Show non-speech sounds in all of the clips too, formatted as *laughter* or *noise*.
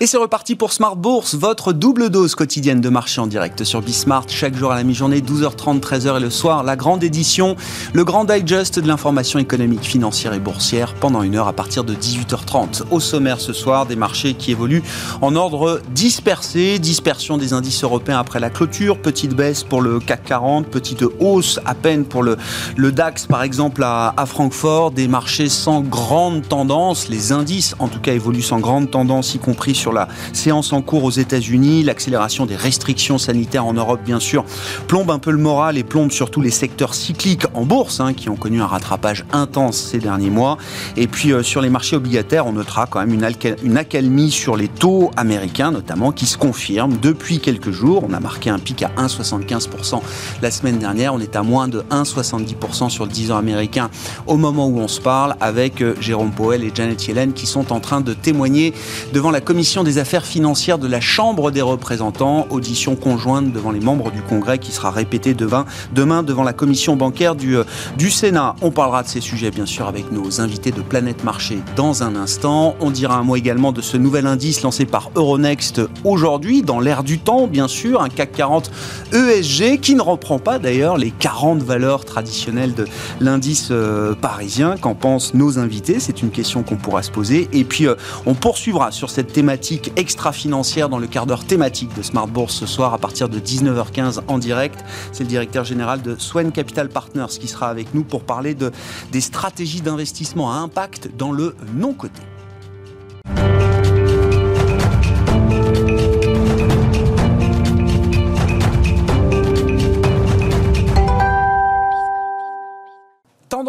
Et c'est reparti pour Smart Bourse, votre double dose quotidienne de marché en direct sur Bismart, chaque jour à la mi-journée, 12h30, 13h et le soir, la grande édition, le grand digest de l'information économique, financière et boursière pendant une heure à partir de 18h30. Au sommaire ce soir, des marchés qui évoluent en ordre dispersé, dispersion des indices européens après la clôture, petite baisse pour le CAC 40, petite hausse à peine pour le, DAX par exemple à Francfort, des marchés sans grande tendance, les indices en tout cas évoluent sans grande tendance, y compris sur la séance en cours aux États-Unis. L'accélération des restrictions sanitaires en Europe, bien sûr, plombe un peu le moral et plombe surtout les secteurs cycliques en bourse, hein, qui ont connu un rattrapage intense ces derniers mois. Et puis euh, sur les marchés obligataires, on notera quand même une, une accalmie sur les taux américains, notamment, qui se confirme depuis quelques jours. On a marqué un pic à 1,75% la semaine dernière. On est à moins de 1,70% sur le 10 ans américain au moment où on se parle, avec euh, Jérôme Powell et Janet Yellen qui sont en train de témoigner devant la commission des affaires financières de la Chambre des représentants, audition conjointe devant les membres du Congrès qui sera répétée demain, devant la commission bancaire du, euh, du Sénat. On parlera de ces sujets bien sûr avec nos invités de Planète Marché dans un instant. On dira un mot également de ce nouvel indice lancé par Euronext aujourd'hui, dans l'air du temps bien sûr, un CAC 40 ESG qui ne reprend pas d'ailleurs les 40 valeurs traditionnelles de l'indice euh, parisien. Qu'en pensent nos invités? C'est une question qu'on pourra se poser. Et puis euh, on poursuivra sur cette thématique extra-financière dans le quart d'heure thématique de Smart Bourse ce soir à partir de 19h15 en direct. C'est le directeur général de Swen Capital Partners qui sera avec nous pour parler de, des stratégies d'investissement à impact dans le non-coté.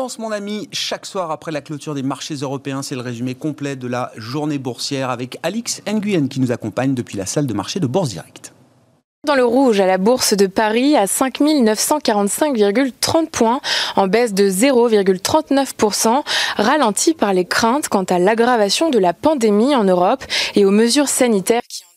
Tendance, mon ami, chaque soir après la clôture des marchés européens, c'est le résumé complet de la journée boursière avec Alix Nguyen qui nous accompagne depuis la salle de marché de Bourse Direct. Dans le rouge à la bourse de Paris à 5 945,30 points, en baisse de 0,39%, ralenti par les craintes quant à l'aggravation de la pandémie en Europe et aux mesures sanitaires qui en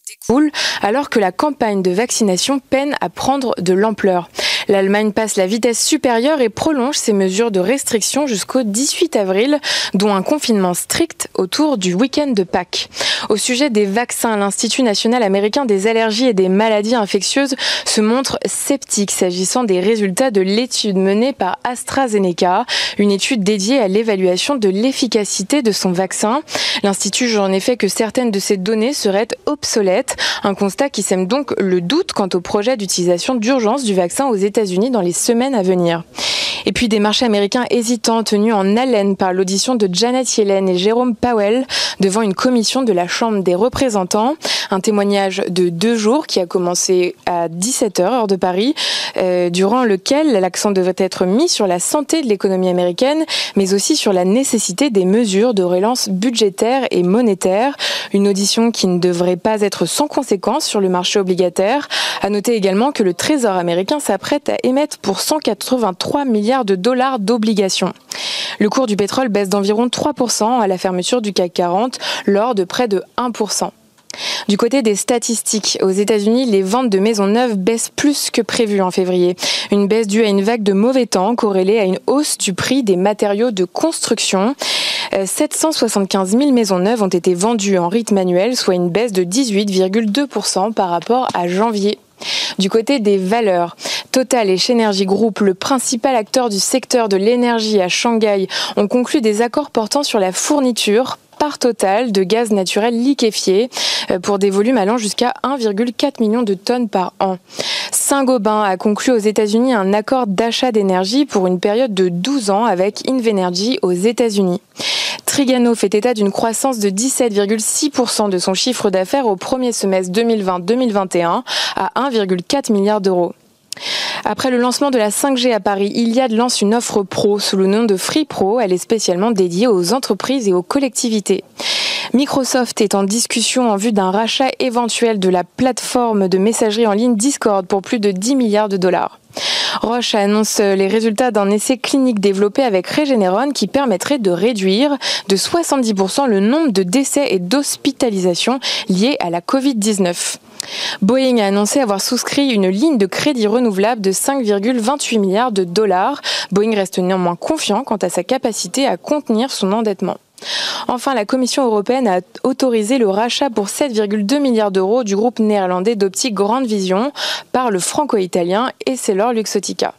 alors que la campagne de vaccination peine à prendre de l'ampleur. L'Allemagne passe la vitesse supérieure et prolonge ses mesures de restriction jusqu'au 18 avril, dont un confinement strict autour du week-end de Pâques. Au sujet des vaccins, l'Institut national américain des allergies et des maladies infectieuses se montre sceptique s'agissant des résultats de l'étude menée par AstraZeneca, une étude dédiée à l'évaluation de l'efficacité de son vaccin. L'Institut juge en effet que certaines de ces données seraient obsolètes, un constat qui sème donc le doute quant au projet d'utilisation d'urgence du vaccin aux États États-Unis dans les semaines à venir. Et puis des marchés américains hésitants tenus en haleine par l'audition de Janet Yellen et Jérôme Powell devant une commission de la Chambre des représentants. Un témoignage de deux jours qui a commencé à 17h heure de Paris, euh, durant lequel l'accent devrait être mis sur la santé de l'économie américaine, mais aussi sur la nécessité des mesures de relance budgétaire et monétaire. Une audition qui ne devrait pas être sans conséquence sur le marché obligataire. À noter également que le Trésor américain s'apprête à émettre pour 183 milliards de dollars d'obligations. Le cours du pétrole baisse d'environ 3% à la fermeture du CAC 40 lors de près de 1%. Du côté des statistiques, aux États-Unis, les ventes de maisons neuves baissent plus que prévu en février. Une baisse due à une vague de mauvais temps corrélée à une hausse du prix des matériaux de construction. 775 euh, 000 maisons neuves ont été vendues en rythme annuel, soit une baisse de 18,2% par rapport à janvier. Du côté des valeurs, Total et Shenergy Group, le principal acteur du secteur de l'énergie à Shanghai, ont conclu des accords portant sur la fourniture par Total de gaz naturel liquéfié euh, pour des volumes allant jusqu'à 1,4 million de tonnes par an. Saint-Gobain a conclu aux États-Unis un accord d'achat d'énergie pour une période de 12 ans avec Invenergy aux États-Unis. Trigano fait état d'une croissance de 17,6% de son chiffre d'affaires au premier semestre 2020-2021 à 1,4 milliard d'euros. Après le lancement de la 5G à Paris, Iliad lance une offre pro sous le nom de Free Pro. Elle est spécialement dédiée aux entreprises et aux collectivités. Microsoft est en discussion en vue d'un rachat éventuel de la plateforme de messagerie en ligne Discord pour plus de 10 milliards de dollars. Roche annonce les résultats d'un essai clinique développé avec Regeneron qui permettrait de réduire de 70% le nombre de décès et d'hospitalisations liés à la Covid-19. Boeing a annoncé avoir souscrit une ligne de crédit renouvelable de 5,28 milliards de dollars. Boeing reste néanmoins confiant quant à sa capacité à contenir son endettement. Enfin, la Commission européenne a autorisé le rachat pour 7,2 milliards d'euros du groupe néerlandais d'optique Grande Vision par le franco-italien Esselor Luxottica.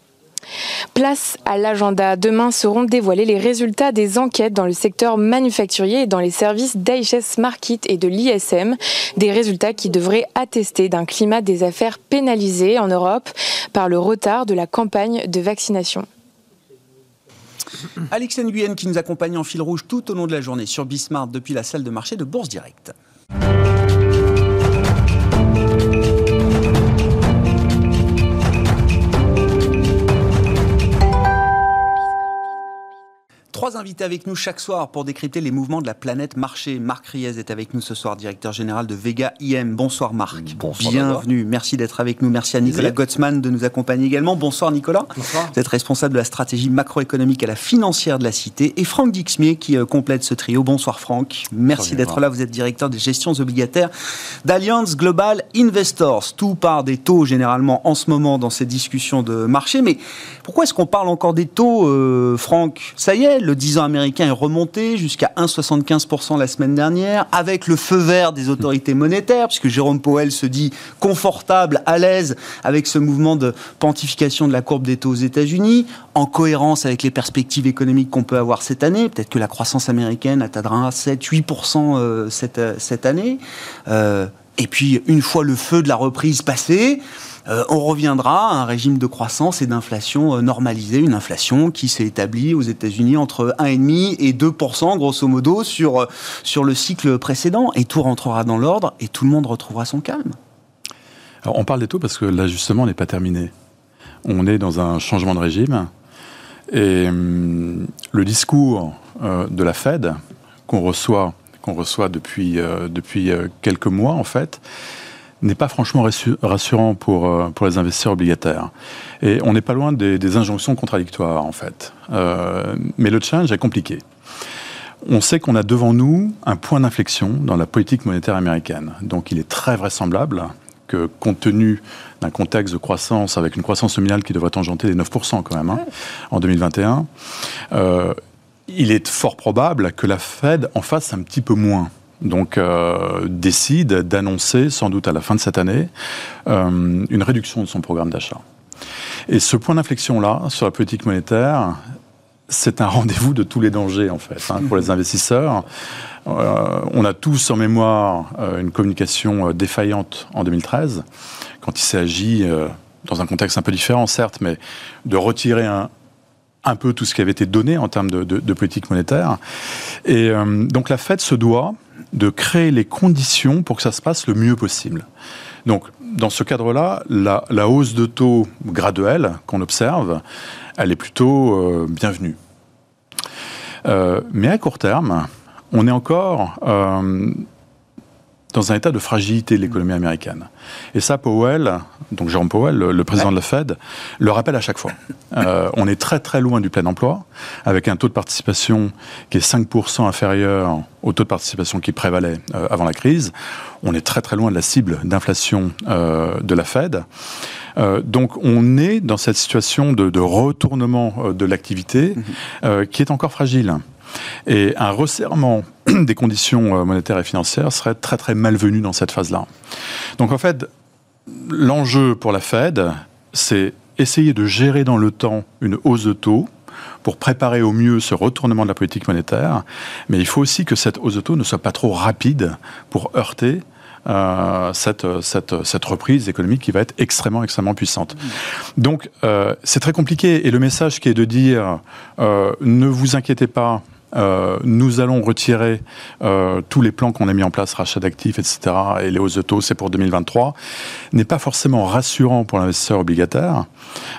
Place à l'agenda. Demain seront dévoilés les résultats des enquêtes dans le secteur manufacturier et dans les services d'IHS Market et de l'ISM. Des résultats qui devraient attester d'un climat des affaires pénalisé en Europe par le retard de la campagne de vaccination. Alex Nguyen qui nous accompagne en fil rouge tout au long de la journée sur Bismarck depuis la salle de marché de Bourse Directe. Trois invités avec nous chaque soir pour décrypter les mouvements de la planète marché. Marc Riez est avec nous ce soir, directeur général de Vega IM. Bonsoir Marc. Bonsoir. Bienvenue. Merci d'être avec nous. Merci à Nicolas Gottsman de nous accompagner également. Bonsoir Nicolas. Bonsoir. Vous êtes responsable de la stratégie macroéconomique à la financière de la Cité. Et Franck Dixmier qui euh, complète ce trio. Bonsoir Franck. Merci d'être là. Vous êtes directeur des gestions obligataires d'Alliance Global Investors. Tout part des taux généralement en ce moment dans ces discussions de marché. Mais pourquoi est-ce qu'on parle encore des taux, euh, Franck? Ça y est, le 10 ans américain est remonté jusqu'à 1,75% la semaine dernière, avec le feu vert des autorités monétaires, puisque Jérôme Powell se dit confortable, à l'aise avec ce mouvement de pontification de la courbe des taux aux États-Unis, en cohérence avec les perspectives économiques qu'on peut avoir cette année. Peut-être que la croissance américaine atteindra 7-8% euh, cette, euh, cette année. Euh, et puis, une fois le feu de la reprise passé, euh, on reviendra à un régime de croissance et d'inflation euh, normalisé, une inflation qui s'est établie aux États-Unis entre 1,5 et 2% grosso modo sur, euh, sur le cycle précédent. Et tout rentrera dans l'ordre et tout le monde retrouvera son calme. Alors, on parle des taux parce que l'ajustement n'est pas terminé. On est dans un changement de régime et hum, le discours de la Fed qu'on reçoit, reçoit depuis, depuis quelques mois en fait, n'est pas franchement rassurant pour, euh, pour les investisseurs obligataires. Et on n'est pas loin des, des, injonctions contradictoires, en fait. Euh, mais le challenge est compliqué. On sait qu'on a devant nous un point d'inflexion dans la politique monétaire américaine. Donc il est très vraisemblable que, compte tenu d'un contexte de croissance, avec une croissance nominale qui devrait tangenter les 9% quand même, hein, en 2021, euh, il est fort probable que la Fed en fasse un petit peu moins donc euh, décide d'annoncer, sans doute à la fin de cette année, euh, une réduction de son programme d'achat. Et ce point d'inflexion-là, sur la politique monétaire, c'est un rendez-vous de tous les dangers, en fait, hein, pour les *laughs* investisseurs. Euh, on a tous en mémoire une communication défaillante en 2013, quand il s'agit, dans un contexte un peu différent, certes, mais de retirer un, un peu tout ce qui avait été donné en termes de, de, de politique monétaire. Et euh, donc la Fed se doit de créer les conditions pour que ça se passe le mieux possible. Donc, dans ce cadre-là, la, hausse de taux graduelle qu'on observe, elle est plutôt euh, bienvenue. Euh, mais à court terme, on est encore euh, dans un état de fragilité de l'économie américaine. Et ça, Powell, donc Jérôme Powell, le, le président ouais. de la Fed, le rappelle à chaque fois. *laughs* Euh, on est très très loin du plein emploi, avec un taux de participation qui est 5% inférieur au taux de participation qui prévalait euh, avant la crise. On est très très loin de la cible d'inflation euh, de la Fed. Donc on est dans cette situation de, de retournement de l'activité mmh. qui est encore fragile. Et un resserrement *clears throat* des conditions euh, monétaires et financières serait très très malvenu dans cette phase-là. Donc en fait, l'enjeu pour la Fed, c'est essayer de gérer dans le temps une hausse de taux pour préparer au mieux ce retournement de la politique monétaire, mais il faut aussi que cette hausse de taux ne soit pas trop rapide pour heurter euh, cette, cette, cette, reprise économique qui va être extrêmement, extrêmement puissante. Donc, euh, c'est très compliqué. Et le message qui est de dire ne vous inquiétez pas, euh, nous allons retirer euh, tous les plans qu'on a mis en place, rachat d'actifs, etc., et les hausses de taux, c'est pour 2023, n'est pas forcément rassurant pour l'investisseur obligataire,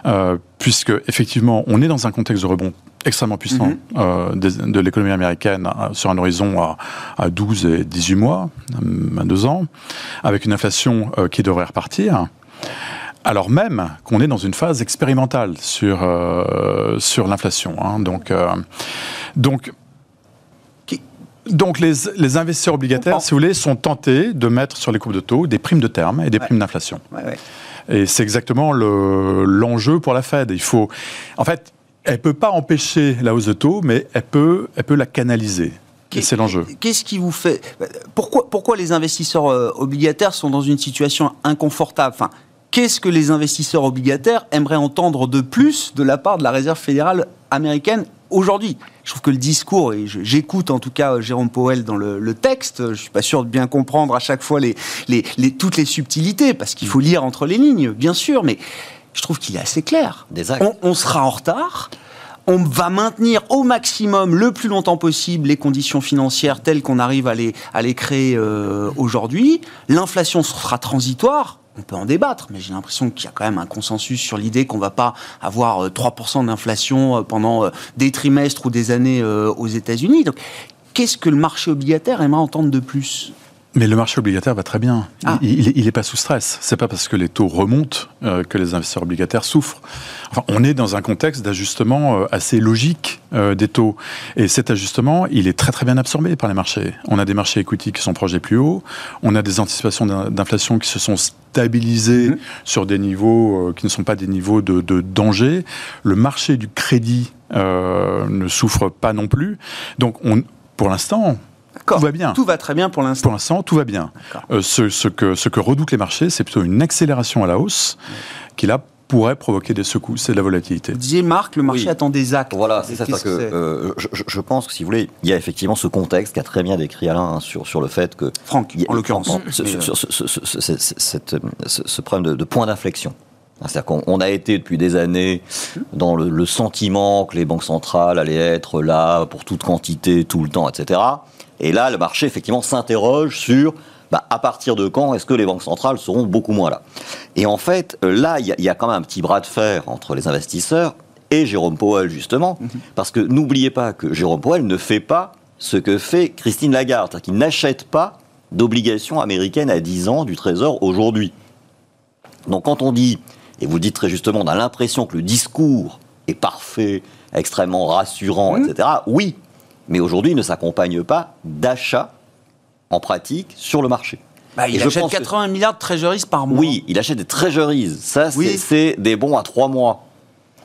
euh, puisque effectivement, on est dans un contexte de rebond extrêmement puissant mm -hmm. de, de l'économie américaine sur un horizon à, à, 12 et 18 mois, à deux ans, avec une inflation qui devrait repartir. alors même qu'on est dans une phase expérimentale sur, euh, sur l'inflation. Hein. Donc, euh, donc, donc les, les, investisseurs obligataires, si vous voulez, sont tentés de mettre sur les coupes de taux des primes de terme et des primes d'inflation. Et c'est exactement l'enjeu pour la Fed. Il faut, en fait, elle peut pas empêcher la hausse de taux, mais elle peut, elle peut la canaliser. C'est l'enjeu. Qu'est-ce qui vous fait pourquoi, pourquoi les investisseurs euh, obligataires sont dans une situation inconfortable? Enfin, Qu'est-ce que les investisseurs obligataires aimeraient entendre de plus de la part de la Réserve fédérale américaine aujourd'hui Je trouve que le discours, et j'écoute en tout cas Jérôme Powell dans le, texte, je ne suis pas sûr de bien comprendre à chaque fois les, les, toutes les subtilités, parce qu'il faut lire entre les lignes, bien sûr, mais je trouve qu'il est assez clair. On, on sera en retard on va maintenir au maximum, le plus longtemps possible, les conditions financières telles qu'on arrive à les, à les créer euh, aujourd'hui. L'inflation sera transitoire. On peut en débattre, mais j'ai l'impression qu'il y a quand même un consensus sur l'idée qu'on ne va pas avoir 3% euh, d'inflation euh, pendant des trimestres ou des années aux États-Unis. Donc, qu'est-ce que le marché obligataire aimerait entendre de plus? Mais le marché obligataire va très bien. Ah. Il n'est pas sous stress. C'est pas parce que les taux remontent euh, que les investisseurs obligataires souffrent. Enfin, on est dans un contexte d'ajustement euh, assez logique euh, des taux. Et cet ajustement, il est très très bien absorbé par les marchés. On a des marchés equity qui sont proches des plus hauts. On a des anticipations d'inflation qui se sont stabilisées mm-hmm. sur des niveaux qui ne sont pas des niveaux de, de danger. Le marché du crédit ne souffre pas non plus. Donc, on, pour l'instant, tout va bien. Tout va très bien pour l'instant. Pour l'instant, tout va bien. Euh, ce, que, ce que redoutent les marchés, c'est plutôt une accélération à la hausse qui, là, pourrait provoquer des secousses c'est de la volatilité. Vous disiez, Marc, le marché attend des actes. Voilà, c'est ça. que, euh, je, pense que, si vous voulez, il y a effectivement ce contexte qu'a très bien décrit Alain hein, sur, sur le fait que... Franck, en l'occurrence. Sur, ce, problème de, point d'inflexion. C'est-à-dire qu'on a été depuis des années dans le, le, sentiment que les banques centrales allaient être là pour toute quantité, tout le temps, etc. Et là, le marché, effectivement, s'interroge sur bah, à partir de quand est-ce que les banques centrales seront beaucoup moins là Et en fait, euh, là, il y, a quand même un petit bras de fer entre les investisseurs et Jérôme Powell, justement, mhm. parce que n'oubliez pas que Jérôme Powell ne fait pas ce que fait Christine Lagarde, c'est-à-dire qu'il n'achète pas d'obligations américaines à 10 ans du Trésor aujourd'hui. Donc quand on dit, et vous le dites très justement, on a l'impression que le discours est parfait, extrêmement rassurant, mhm. etc. Oui, mais aujourd'hui il ne s'accompagne pas d'achats en pratique sur le marché. Bah, il achète 80 milliards de treasuries par mois. Oui, il achète des treasuries. Ça, c'est des bons à trois mois.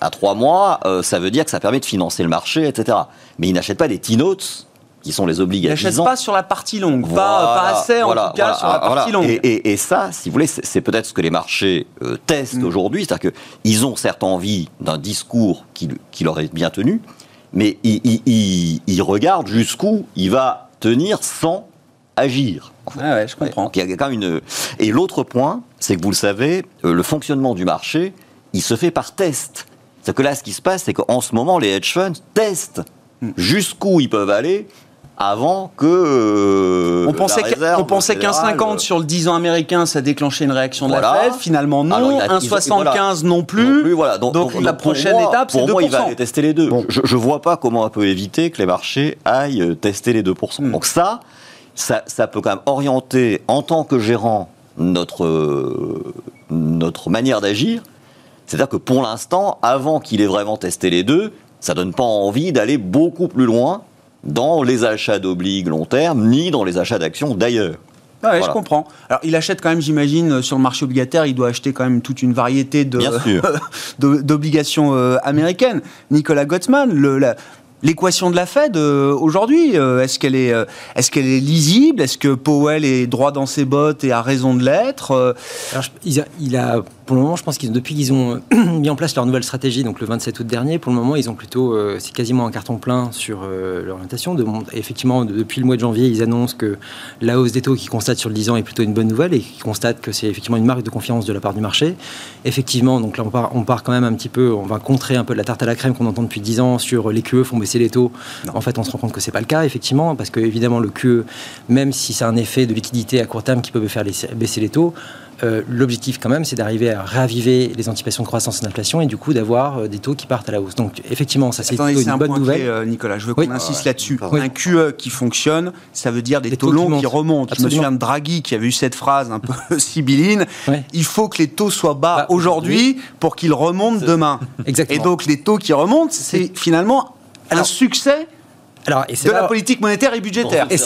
À trois mois, euh, ça veut dire que ça permet de financer le marché, etc. Mais il n'achète pas des T-notes qui sont les obligations. Il n'achète pas sur la partie longue, pas, assez en tout cas sur la partie longue. Et, ça, si vous voulez, c'est peut-être ce que les marchés euh, testent mm. aujourd'hui, c'est-à-dire qu'ils ont certes envie d'un discours qui, qui leur est bien tenu, mais il, regarde jusqu'où il va tenir sans agir. Ah ouais, je comprends. il y a quand même une... Et l'autre point, c'est que vous le savez, euh, le fonctionnement du marché, il se fait par test. C'est que là, ce qui se passe, c'est qu'en ce moment, les hedge funds testent hmm. jusqu'où ils peuvent aller avant que. Euh, on pensait qu'on pensait qu'un 50 sur le 10 ans américain, ça déclenchait une réaction de la Fed. Finalement, non. un 75 non plus. voilà. Donc, la prochaine étape, c'est 2%. Pour moi, il va aller tester les deux. Je ne vois pas comment on peut éviter que les marchés aillent euh, tester les 2%. Hmm. Donc ça, ça, ça, peut quand même orienter, en tant que gérant, notre, euh, notre manière d'agir. C'est-à-dire que pour l'instant, avant qu'il ait vraiment testé les deux, ça donne pas envie d'aller beaucoup plus loin dans les achats d'obliges long terme, ni dans les achats d'actions d'ailleurs. Ah ouais, je comprends. Alors, il achète quand même, j'imagine, sur le marché obligataire, il doit acheter quand même toute une variété *laughs* d'obligations euh, américaines. Nicolas Gottsman, le, la, L'équation de la Fed euh, aujourd'hui, euh, est-ce qu'elle est, est-ce qu'elle est lisible? Est-ce que Powell est droit dans ses bottes et a raison de l'être? Il, a, pour le moment, je pense qu'ils depuis qu'ils ont *clears throat* mis en place leur nouvelle stratégie, donc le 27 août dernier, pour le moment, ils ont plutôt, euh, c'est quasiment un carton plein sur euh, l'orientation. De, effectivement, depuis le mois de janvier, ils annoncent que la hausse des taux qu'ils constatent sur le 10 ans est plutôt une bonne nouvelle et qu'ils constatent que c'est effectivement une marque de confiance de la part du marché. Effectivement, donc là, on part, on part quand même un petit peu, on va contrer un peu la tarte à la crème qu'on entend depuis 10 ans sur les QE baisser les taux. En fait, on se rend compte que c'est pas le cas, effectivement, parce que évidemment le QE, même si c'est un effet de liquidité à court terme qui peut faire baisser les taux, euh, l'objectif quand même, c'est d'arriver à raviver les anticipations de croissance et d'inflation et du coup d'avoir euh, des taux qui partent à la hausse. Donc effectivement, ça c'est une bonne nouvelle. Euh, Nicolas, je veux qu'on insiste là-dessus. Un QE qui fonctionne, ça veut dire des, taux, longs qui, remontent. Je me souviens de Draghi qui avait eu cette phrase un peu *laughs* sibylline. Il faut que les taux soient bas bah, aujourd'hui pour qu'ils remontent demain. *laughs* Exactement. Et donc les taux qui remontent, c'est finalement un succès alors, et de la politique monétaire et budgétaire. et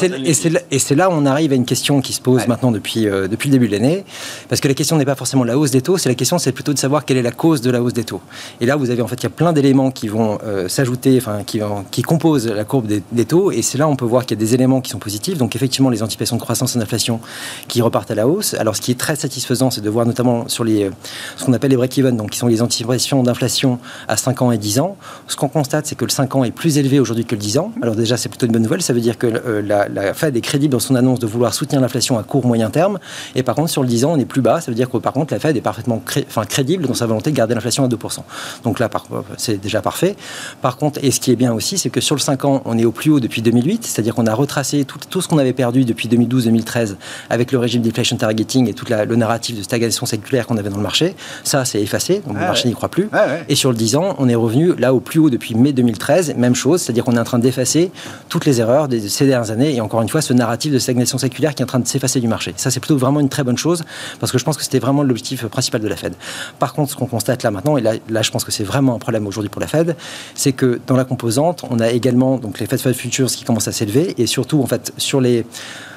c'est là, où on arrive à une question qui se pose maintenant depuis, euh, depuis le début de l'année, parce que la question n'est pas forcément la hausse des taux, c'est la question, c'est plutôt de savoir quelle est la cause de la hausse des taux. Et là, vous avez en fait, il y a plein d'éléments qui vont euh, s'ajouter, enfin, qui, qui composent la courbe des, taux, et c'est là où on peut voir qu'il y a des éléments qui sont positifs. Donc, effectivement, les anticipations de croissance et d'inflation qui repartent à la hausse. Alors, ce qui est très satisfaisant, c'est de voir notamment sur les, euh, ce qu'on appelle les break-even, donc qui sont les anticipations d'inflation à 5 ans et 10 ans. Ce qu'on constate, c'est que le 5 ans est plus élevé aujourd'hui que le 10 ans. Alors, déjà, c'est plutôt une bonne nouvelle. Ça veut dire que euh, la, Fed est crédible dans son annonce de vouloir soutenir l'inflation à court moyen terme. Et par contre, sur le 10 ans, on est plus bas. Ça veut dire que par contre, la Fed est parfaitement enfin, crédible dans sa volonté de garder l'inflation à 2%. Donc là, c'est déjà parfait. Par contre, et ce qui est bien aussi, c'est que sur le 5 ans, on est au plus haut depuis 2008. C'est-à-dire qu'on a retracé tout, tout ce qu'on avait perdu depuis 2012-2013 avec le régime d'inflation targeting et tout le narratif de stagnation séculaire qu'on avait dans le marché. Ça, c'est effacé. Donc le marché n'y croit plus. Et sur le 10 ans, on est revenu là au plus haut depuis mai 2013. Même chose. C'est-à-dire qu'on est en train d'effacer toutes les erreurs de ces dernières années et encore une fois ce narratif de stagnation séculaire qui est en train de s'effacer du marché. Ça c'est plutôt vraiment une très bonne chose parce que je pense que c'était vraiment l'objectif principal de la Fed. Par contre, ce qu'on constate là maintenant, et là, là je pense que c'est vraiment un problème aujourd'hui pour la Fed, c'est que dans la composante, on a également donc les Fed Fed Futures qui commencent à s'élever et surtout en fait sur les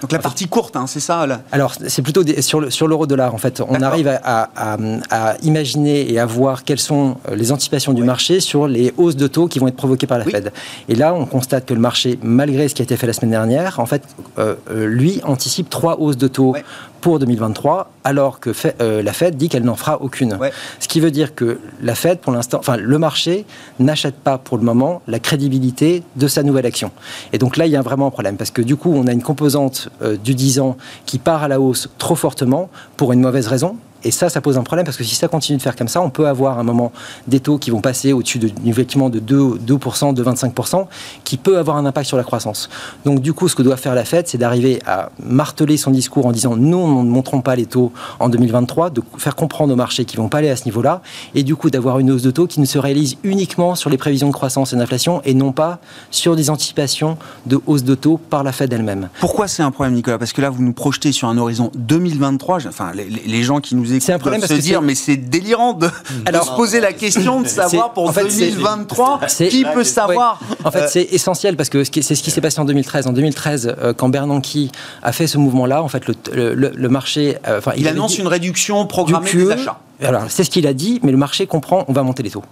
donc la partie courte, hein, c'est ça là. Alors c'est plutôt sur le, sur l'euro dollar en fait, on arrive à, à, imaginer et à voir quelles sont les anticipations du marché sur les hausses de taux qui vont être provoquées par la Fed. Et là, on constate que le marché, malgré ce qui a été fait la semaine dernière, en fait, euh, euh, lui anticipe trois hausses de taux pour 2023, alors que euh, la Fed dit qu'elle n'en fera aucune. Ce qui veut dire que la Fed, pour l'instant, enfin, le marché n'achète pas pour le moment la crédibilité de sa nouvelle action. Et donc là, il y a vraiment un problème, parce que du coup, on a une composante du 10 ans qui part à la hausse trop fortement pour une mauvaise raison, et ça, ça pose un problème parce que si ça continue de faire comme ça, on peut avoir un moment des taux qui vont passer au-dessus de, effectivement de 2, 2%, de 25%, qui peut avoir un impact sur la croissance. Donc du coup, ce que doit faire la Fed, c'est d'arriver à marteler son discours en disant nous, nous ne montrons pas les taux en 2023, de faire comprendre aux marchés qu'ils vont pas aller à ce niveau-là, et du coup d'avoir une hausse de taux qui ne se réalise uniquement sur les prévisions de croissance et d'inflation et non pas sur des anticipations de hausse de taux par la Fed elle-même. Pourquoi c'est un problème, Nicolas? Parce que là, vous nous projetez sur un horizon 2023. Enfin, les, les gens qui nous c'est un problème se dire, mais c'est délirant de, *laughs* se poser la question de savoir pour en fait, 2023 qui peut savoir. En fait, c'est essentiel parce que c'est ce qui s'est passé en 2013. En 2013, euh, quand Bernanke a fait ce mouvement-là, en fait, le, le, marché. Euh, enfin, il, annonce une réduction programmée des achats c'est ce qu'il a dit, mais le marché comprend, on va monter les taux.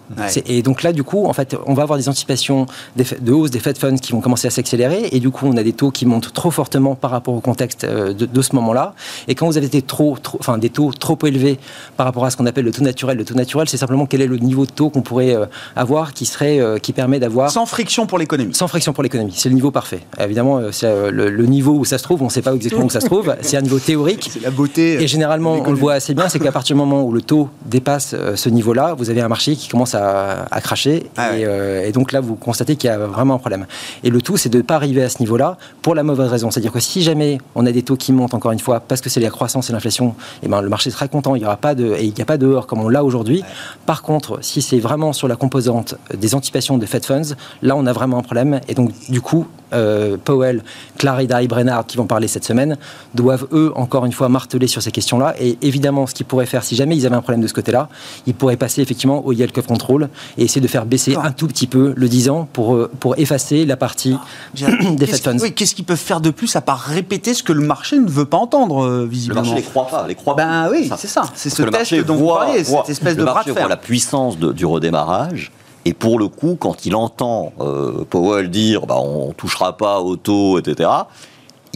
Et donc là, du coup, en fait, on va avoir des anticipations de hausse des Fed Funds qui vont commencer à s'accélérer, et du coup, on a des taux qui montent trop fortement par rapport au contexte euh, de, ce moment-là. Et quand vous avez des, trop, enfin, des taux trop élevés par rapport à ce qu'on appelle le taux naturel, le taux naturel, c'est simplement quel est le niveau de taux qu'on pourrait euh, avoir qui serait, euh, qui permet d'avoir sans friction pour l'économie. Sans friction pour l'économie, c'est le niveau parfait. Évidemment, c'est le, niveau où ça se trouve, on ne sait pas exactement où ça se trouve. C'est un niveau théorique. C'est la beauté. Et généralement, on le voit assez bien, c'est qu'à partir du moment où le taux dépasse euh, ce niveau-là, vous avez un marché qui commence à, cracher. Ah euh, et, donc là, vous constatez qu'il y a vraiment un problème. Et le tout, c'est de ne pas arriver à ce niveau-là pour la mauvaise raison. C'est-à-dire que si jamais on a des taux qui montent, encore une fois, parce que c'est la croissance et l'inflation, et eh ben, le marché sera content. Il n'y aura pas de, et il n'y a pas de dehors comme on l'a aujourd'hui. Par contre, si c'est vraiment sur la composante des anticipations de Fed Funds, là, on a vraiment un problème. Et donc, du coup, euh, Powell, Clarida et Brennard, qui vont parler cette semaine, doivent, eux, encore une fois, marteler sur ces questions-là. Et évidemment, ce qu'ils pourraient faire, si jamais ils avaient un problème de ce côté-là, ils pourraient passer effectivement au yield curve control et essayer de faire baisser un tout petit peu le 10 ans pour, euh, pour effacer la partie ah, *coughs* des Fed Funds. Oui, qu'est-ce qu'ils peuvent faire de plus à part répéter ce que le marché ne veut pas entendre, visiblement Le marché les croit pas. Les croit ben oui, c'est ça. C'est ce test dont vous parlez, cette espèce de bras de fer. la puissance du redémarrage et pour le coup, quand il entend euh, Powell dire bah, on touchera pas au taux, etc.,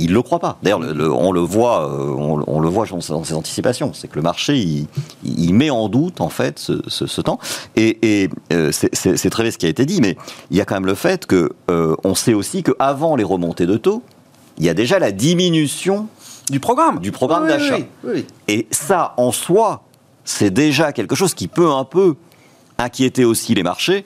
il ne le croit pas. D'ailleurs, on le voit, euh, on, le voit dans ses anticipations. C'est que le marché, il, met en doute en fait ce, temps. Et, euh, c'est très bien ce qui a été dit, mais il y a quand même le fait que on sait aussi qu'avant les remontées de taux, il y a déjà la diminution du programme, du programme d'achat. Et ça, en soi, c'est déjà quelque chose qui peut un peu inquiéter aussi les marchés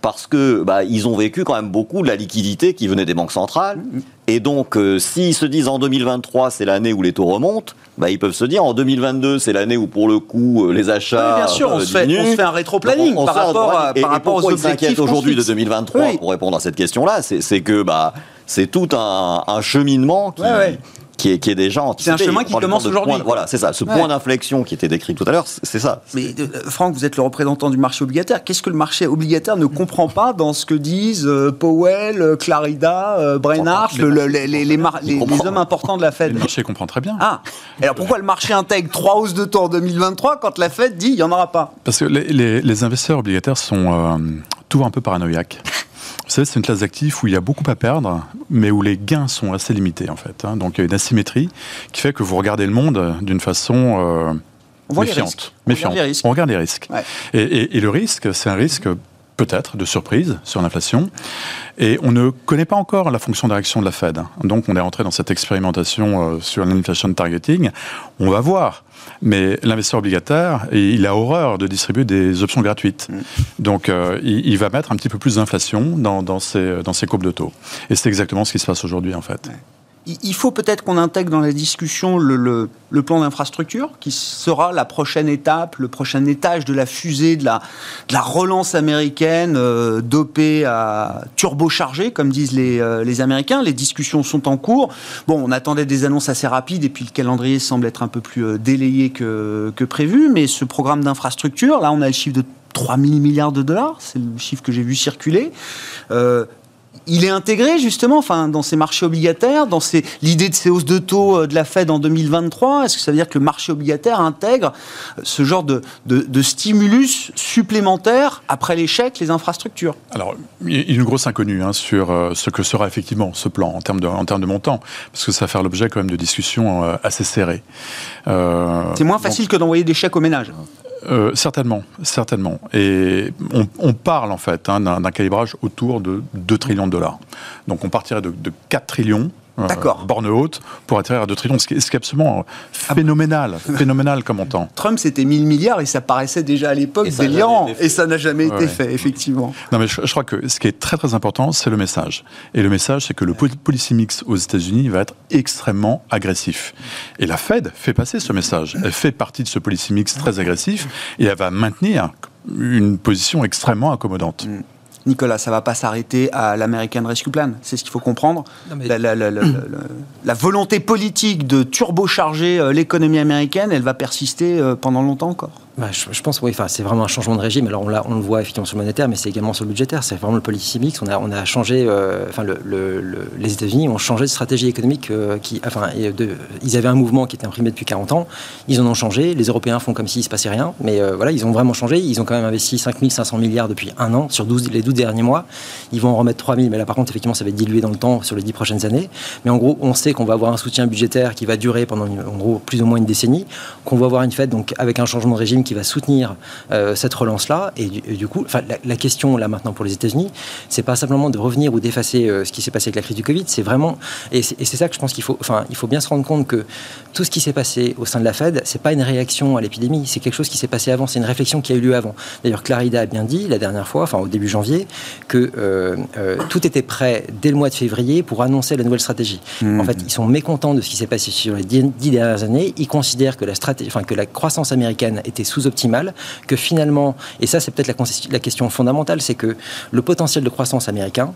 parce que bah, ils ont vécu quand même beaucoup de la liquidité qui venait des banques centrales. Et donc, euh, s'ils se disent en 2023, c'est l'année où les taux remontent, bah, ils peuvent se dire en 2022, c'est l'année où pour le coup euh, les achats. Oui, bien sûr, on, euh, se fait, diminuent. on se fait un rétro-planning par rapport, à- et- par et rapport aux objectifs. aujourd'hui de fixe. 2023 Oui. pour répondre à cette question-là C'est c'est que bah, c'est tout un, un cheminement qui, Ouais, ouais. Qui, est, qui est déjà anticipé. C'est un chemin qui commence aujourd'hui. Voilà, c'est ça. Ce Ouais. point d'inflexion qui était décrit tout à l'heure, c'est ça. Mais euh, Franck, vous êtes le représentant du marché obligataire. Qu'est-ce que le marché obligataire ne comprend pas dans ce que disent euh, Powell, euh, Clarida, euh, Brainard, le- le- les, les- les mar- les- les comprend. hommes importants de la Fed le marché comprend très bien. Ah Alors pourquoi le marché intègre trois hausses de taux en 2023 quand la Fed dit il n'y en aura pas? Parce que les, les- les investisseurs obligataires sont euh, tout un peu paranoïaques. Vous savez, c'est une classe d'actifs où il y a beaucoup à perdre, mais où les gains sont assez limités en fait. hein. Donc il y a une asymétrie qui fait que vous regardez le monde d'une façon euh, On voit les méfiante. On méfiante. regarde les risques. On regarde les risques. Ouais. Et, et- et le risque, c'est un risque peut-être de surprise sur l'inflation. Et on ne connaît pas encore la fonction de réaction de la Fed. Donc on est rentré dans cette expérimentation euh, sur l'inflation targeting. On va voir. Mais l'investisseur obligataire, il a horreur de distribuer des options gratuites. Donc euh, il, il va mettre un petit peu plus d'inflation dans, dans, ses, dans ses courbes de taux. Et c'est exactement ce qui se passe aujourd'hui en fait. Il faut peut-être qu'on intègre dans la discussion le, plan d'infrastructure, qui sera la prochaine étape, le prochain étage de la fusée, de la, relance américaine euh, dopée à turbochargée, comme disent les, euh, les Américains. Les discussions sont en cours. Bon, on attendait des annonces assez rapides, et puis le calendrier semble être un peu plus euh, délayé que, prévu. Mais ce programme d'infrastructure, là, on a le chiffre de 3 000 milliards de dollars, c'est le chiffre que j'ai vu circuler. Il est intégré justement enfin, dans ces marchés obligataires, dans ces- l'idée de ces hausses de taux euh, de la Fed en 2023 Est-ce que ça veut dire que le marché obligataire intègre euh, ce genre de, de- de stimulus supplémentaire après l'échec, les infrastructures? Alors, il y a une grosse inconnue hein, sur euh, ce que sera effectivement ce plan en termes de, en termes de montant, parce que ça va faire l'objet quand même de discussions assez serrées. Euh, C'est moins donc, facile que d'envoyer des chèques aux ménages. Euh, certainement, certainement. Et on, parle en fait hein, d'un d'un calibrage autour de 2 trillions de dollars. Donc on partirait de, de 4 trillions. Euh, D'accord. borne haute pour atterrir à 2 trillions, ce qui est, ce qui est absolument phénoménal, *laughs* phénoménal comme montant. Trump, c'était 1000 milliards et ça paraissait déjà à l'époque Et ça n'a délirant. jamais été fait. Et ça n'a jamais été Ouais. fait, effectivement. Non, mais je, je crois que ce qui est très très important, c'est le message. Et le message, c'est que le poli- policy mix aux États-Unis va être extrêmement agressif. Et la Fed fait passer ce message. Elle fait partie de ce policy mix très agressif et elle va maintenir une position extrêmement accommodante. Nicolas, ça va pas s'arrêter à l'American Rescue Plan. C'est ce qu'il faut comprendre. Non, mais- La, la- la- la- la- la volonté politique de turbocharger euh, l'économie américaine, elle va persister euh, pendant longtemps encore. Bah, je, pense, oui, c'est vraiment un changement de régime. Alors, on, on le voit effectivement sur le monétaire, mais c'est également sur le budgétaire. C'est vraiment le policy mix. On a, changé, euh, les États-Unis ont changé de stratégie économique. euh, ils avaient un mouvement qui était imprimé depuis 40 ans. Ils en ont changé. Les Européens font comme s'il se passait rien. Mais euh, voilà, ils ont vraiment changé. Ils ont quand même investi 5500 milliards depuis un an sur 12, les 12 derniers mois. Ils vont en remettre 3000, mais là, par contre, effectivement, ça va être dilué dans le temps sur les 10 prochaines années. Mais en gros, on sait qu'on va avoir un soutien budgétaire qui va durer pendant, en gros, plus ou moins une décennie, qu'on va avoir une fête donc avec un changement de régime qui va soutenir euh, cette relance-là. Et, du- et du coup, la, la question là maintenant pour les États-Unis, c'est pas simplement de revenir ou d'effacer euh, ce qui s'est passé avec la crise du Covid, c'est vraiment et c'est ça que je pense qu'il faut, enfin, il faut bien se rendre compte que tout ce qui s'est passé au sein de la Fed, c'est pas une réaction à l'épidémie, c'est quelque chose qui s'est passé avant, c'est une réflexion qui a eu lieu avant. D'ailleurs, Clarida a bien dit la dernière fois, enfin au début janvier, que euh, tout était prêt dès le mois de février pour annoncer la nouvelle stratégie. En fait, ils sont mécontents de ce qui s'est passé sur les dix dix dernières années. Ils considèrent que la stratégie, enfin que la croissance américaine était sous-optimale, que finalement, et ça c'est peut-être la, question fondamentale, c'est que le potentiel de croissance américain,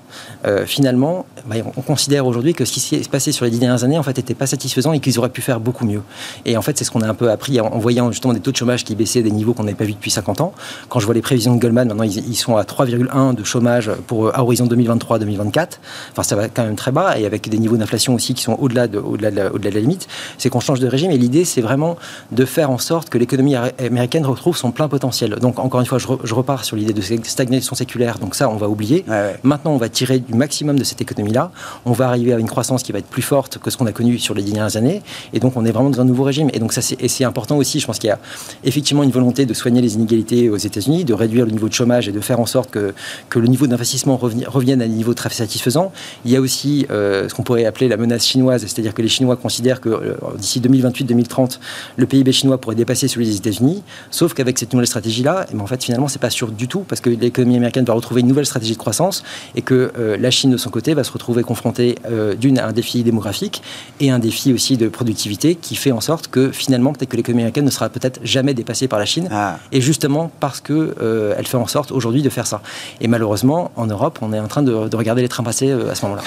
euh, finalement, bah, on considère aujourd'hui que ce qui s'est passé sur les dix dernières années en fait n'était pas satisfaisant et qu'ils auraient pu faire beaucoup mieux. Et en fait, c'est ce qu'on a un peu appris en, voyant justement des taux de chômage qui baissaient des niveaux qu'on n'avait pas vus depuis 50 ans. Quand je vois les prévisions de Goldman, maintenant ils, sont à 3,1 de chômage pour euh, à horizon 2023-2024. Enfin, ça va quand même très bas et avec des niveaux d'inflation aussi qui sont au-delà de, au-delà de, au-delà de la limite. C'est qu'on change de régime et l'idée, c'est vraiment de faire en sorte que l'économie ar- américaine retrouve son plein potentiel. Donc, encore une fois, je, re- je repars sur l'idée de stagnation séculaire. Donc, ça, on va oublier. Ouais, ouais. Maintenant, on va tirer du maximum de cette économie-là. On va arriver à une croissance qui va être plus forte que ce qu'on a connu sur les dernières années. Et donc, on est vraiment dans un nouveau régime. Et donc, ça, c'est, important aussi. Je pense qu'il y a effectivement une volonté de soigner les inégalités aux États-Unis, de réduire le niveau de chômage et de faire en sorte que, que le niveau d'investissement revienne à un niveau très satisfaisant. Il y a aussi ce qu'on pourrait appeler la menace chinoise, c'est-à-dire que les Chinois considèrent que d'ici 2028-2030, le PIB chinois pourrait dépasser celui des États-Unis, sauf qu'avec cette nouvelle stratégie-là, eh ben, en fait, finalement, c'est pas sûr du tout, parce que l'économie américaine va retrouver une nouvelle stratégie de croissance et que la Chine, de son côté, va se retrouver confrontée d'une à un défi démographique et un défi aussi de productivité qui fait en sorte que finalement, peut-être que l'économie américaine ne sera peut-être jamais dépassée par la Chine. Ah. Et justement parce que euh, elle fait en sorte aujourd'hui de faire ça. Et malheureusement, en Europe, on est en train de, de regarder les trains passer euh, à ce moment-là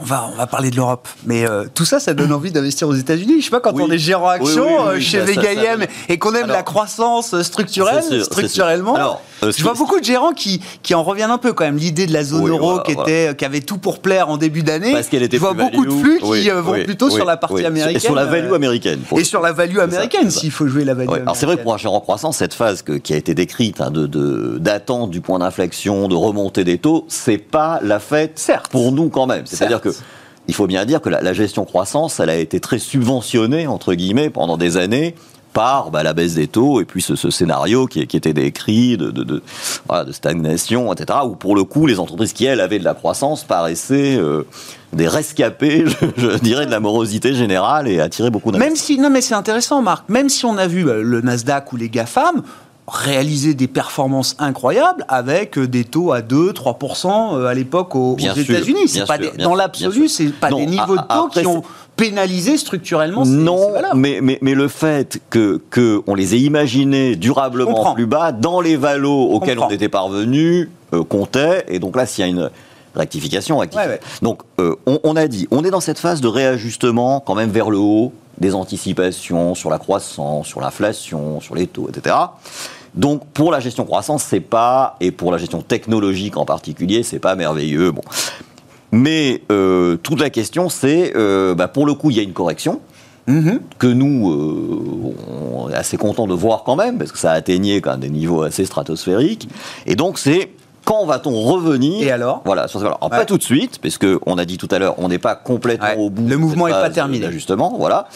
on va, on va parler de l'Europe. Mais euh, tout ça, ça donne envie d'investir aux États-Unis. Je sais pas, quand on est gérant action euh, chez VGIM et qu'on aime la croissance euh, structurelle, structurellement. Alors, je vois beaucoup de gérants qui, qui en reviennent un peu quand même. L'idée de la zone euro qui, était, qui avait tout pour plaire en début d'année. Je vois beaucoup de flux qui vont plutôt sur la partie américaine. Et sur la value américaine. Et sur la value américaine, s'il faut jouer la value américaine. Alors c'est vrai que pour un gérant croissance, cette phase qui a été décrite hein, de d'attente du point d'inflexion, de remontée des taux, c'est pas la fête Certes. pour nous quand même. C'est-à-dire que il faut bien dire que la, gestion croissance, elle a été très subventionnée, entre guillemets, pendant des années par bah, la baisse des taux et puis ce, scénario qui, était décrit de, de, stagnation, etc., où pour le coup, les entreprises qui, elles, avaient de la croissance paraissaient euh, des rescapés, *laughs* je, dirais, de la morosité générale et attiraient beaucoup d'investisseurs. Même si, non mais c'est intéressant, Marc, même si on a vu bah, le Nasdaq ou les GAFAM, réaliser des performances incroyables avec euh, des taux à 2-3% euh, à l'époque aux, États-Unis. C'est pas dans l'absolu, c'est pas des niveaux de taux qui ont pénalisé structurellement. Non, mais, mais, mais, le fait que, que on les ait imaginés durablement plus bas dans les valos auxquels on était parvenu euh, comptait. Et donc là, s'il y a une rectification, Donc on, on a dit, on est dans cette phase de réajustement quand même vers le haut des anticipations sur la croissance, sur l'inflation, sur les taux, etc. Donc pour la gestion croissance, c'est pas et pour la gestion technologique en particulier, c'est pas merveilleux. Bon, mais euh, toute la question, c'est euh, bah, pour le coup, il y a une correction. Mm-hmm. que nous, euh, on est assez content de voir quand même, parce que ça a atteigné quand même des niveaux assez stratosphériques. Et donc, c'est quand va-t-on revenir Et alors Voilà, alors, pas tout de suite, parce qu'on a dit tout à l'heure, on n'est pas complètement au bout. Le mouvement n'est pas terminé. Justement, voilà.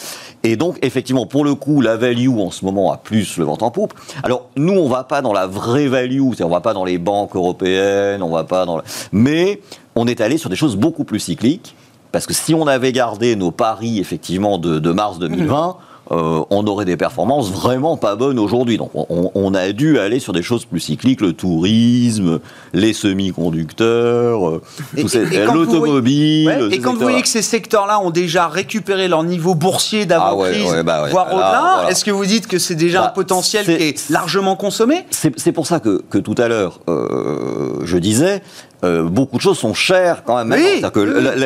Et donc, effectivement, pour le coup, la value en ce moment a plus le vent en poupe. Alors, nous, on va pas dans la vraie value, on va pas dans les banques européennes, on va pas dans. Mais on est allé sur des choses beaucoup plus cycliques, parce que si on avait gardé nos paris effectivement de, de mars 2020. Euh, on aurait des performances vraiment pas bonnes aujourd'hui. Donc on, a dû aller sur des choses plus cycliques, le tourisme, les semi-conducteurs, euh, l'automobile. et quand vous voyez que ces secteurs-là ont déjà récupéré leur niveau boursier d'avant-crise, ah bah voire au-delà, est-ce que vous dites que c'est déjà un bah, potentiel qui est largement consommé? C'est pour ça que, tout à l'heure, euh, je disais, euh, beaucoup de choses sont chères quand même. Oui, que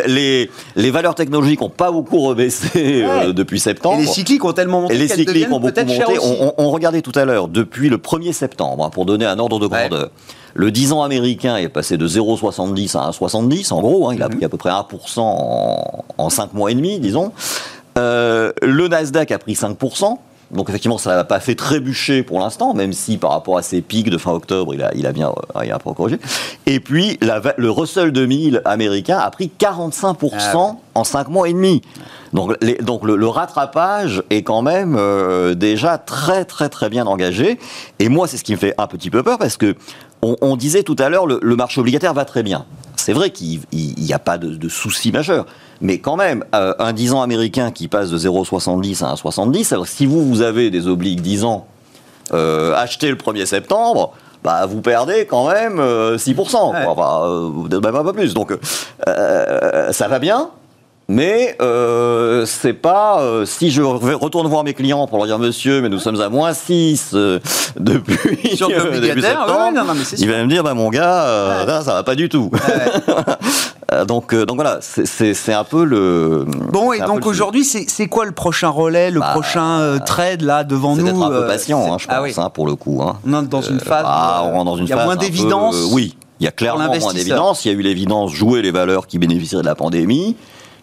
les, les valeurs technologiques n'ont pas beaucoup rebaissé euh, depuis septembre. Et les cycliques ont tellement monté. Et les cycliques ont beaucoup monté. On, regardait tout à l'heure, depuis le 1er septembre, hein, pour donner un ordre de grandeur. Le 10 ans américain est passé de 0,70 à 1,70 en gros. Hein, il a mhm. pris à peu près 1% en, en 5 mois et demi, disons. Euh, le Nasdaq a pris 5%. Donc effectivement, ça n'a pas fait trébucher pour l'instant, même si par rapport à ses pics de fin octobre, il a, il a bien il a corrigé. Et puis, le Russell 2000 américain a pris 45% ah en 5 mois et demi. Donc, donc le, rattrapage est quand même euh, déjà très très très bien engagé. Et moi, c'est ce qui me fait un petit peu peur parce que on, disait tout à l'heure, le, le marché obligataire va très bien. C'est vrai qu'il n'y a pas de, de souci majeur. Mais quand même, euh, un 10 ans américain qui passe de 0,70 à 1,70, alors si vous, vous avez des obliques 10 ans euh, achetés le 1er septembre, bah, vous perdez quand même 6%, euh, enfin, même un peu plus. Donc, ça va bien, mais euh, c'est pas euh, si je retourne voir mes clients pour leur dire monsieur, mais nous sommes à moins 6 *laughs* euh, depuis, Sur euh, début septembre, non, non, il va me dire bah mon gars, ouais. ça va pas du tout. Ouais. *laughs* donc donc voilà, c'est un peu le. Bon et donc aujourd'hui c'est quoi le prochain relais, le bah, prochain trade là devant nous C'est un peu patient, hein, je ah pense, hein, pour le coup. Hein. On est dans une phase. Ah, on dans une il y a moins d'évidence. oui, il y a clairement moins d'évidence. Il y a eu l'évidence jouer les valeurs qui bénéficieraient de la pandémie.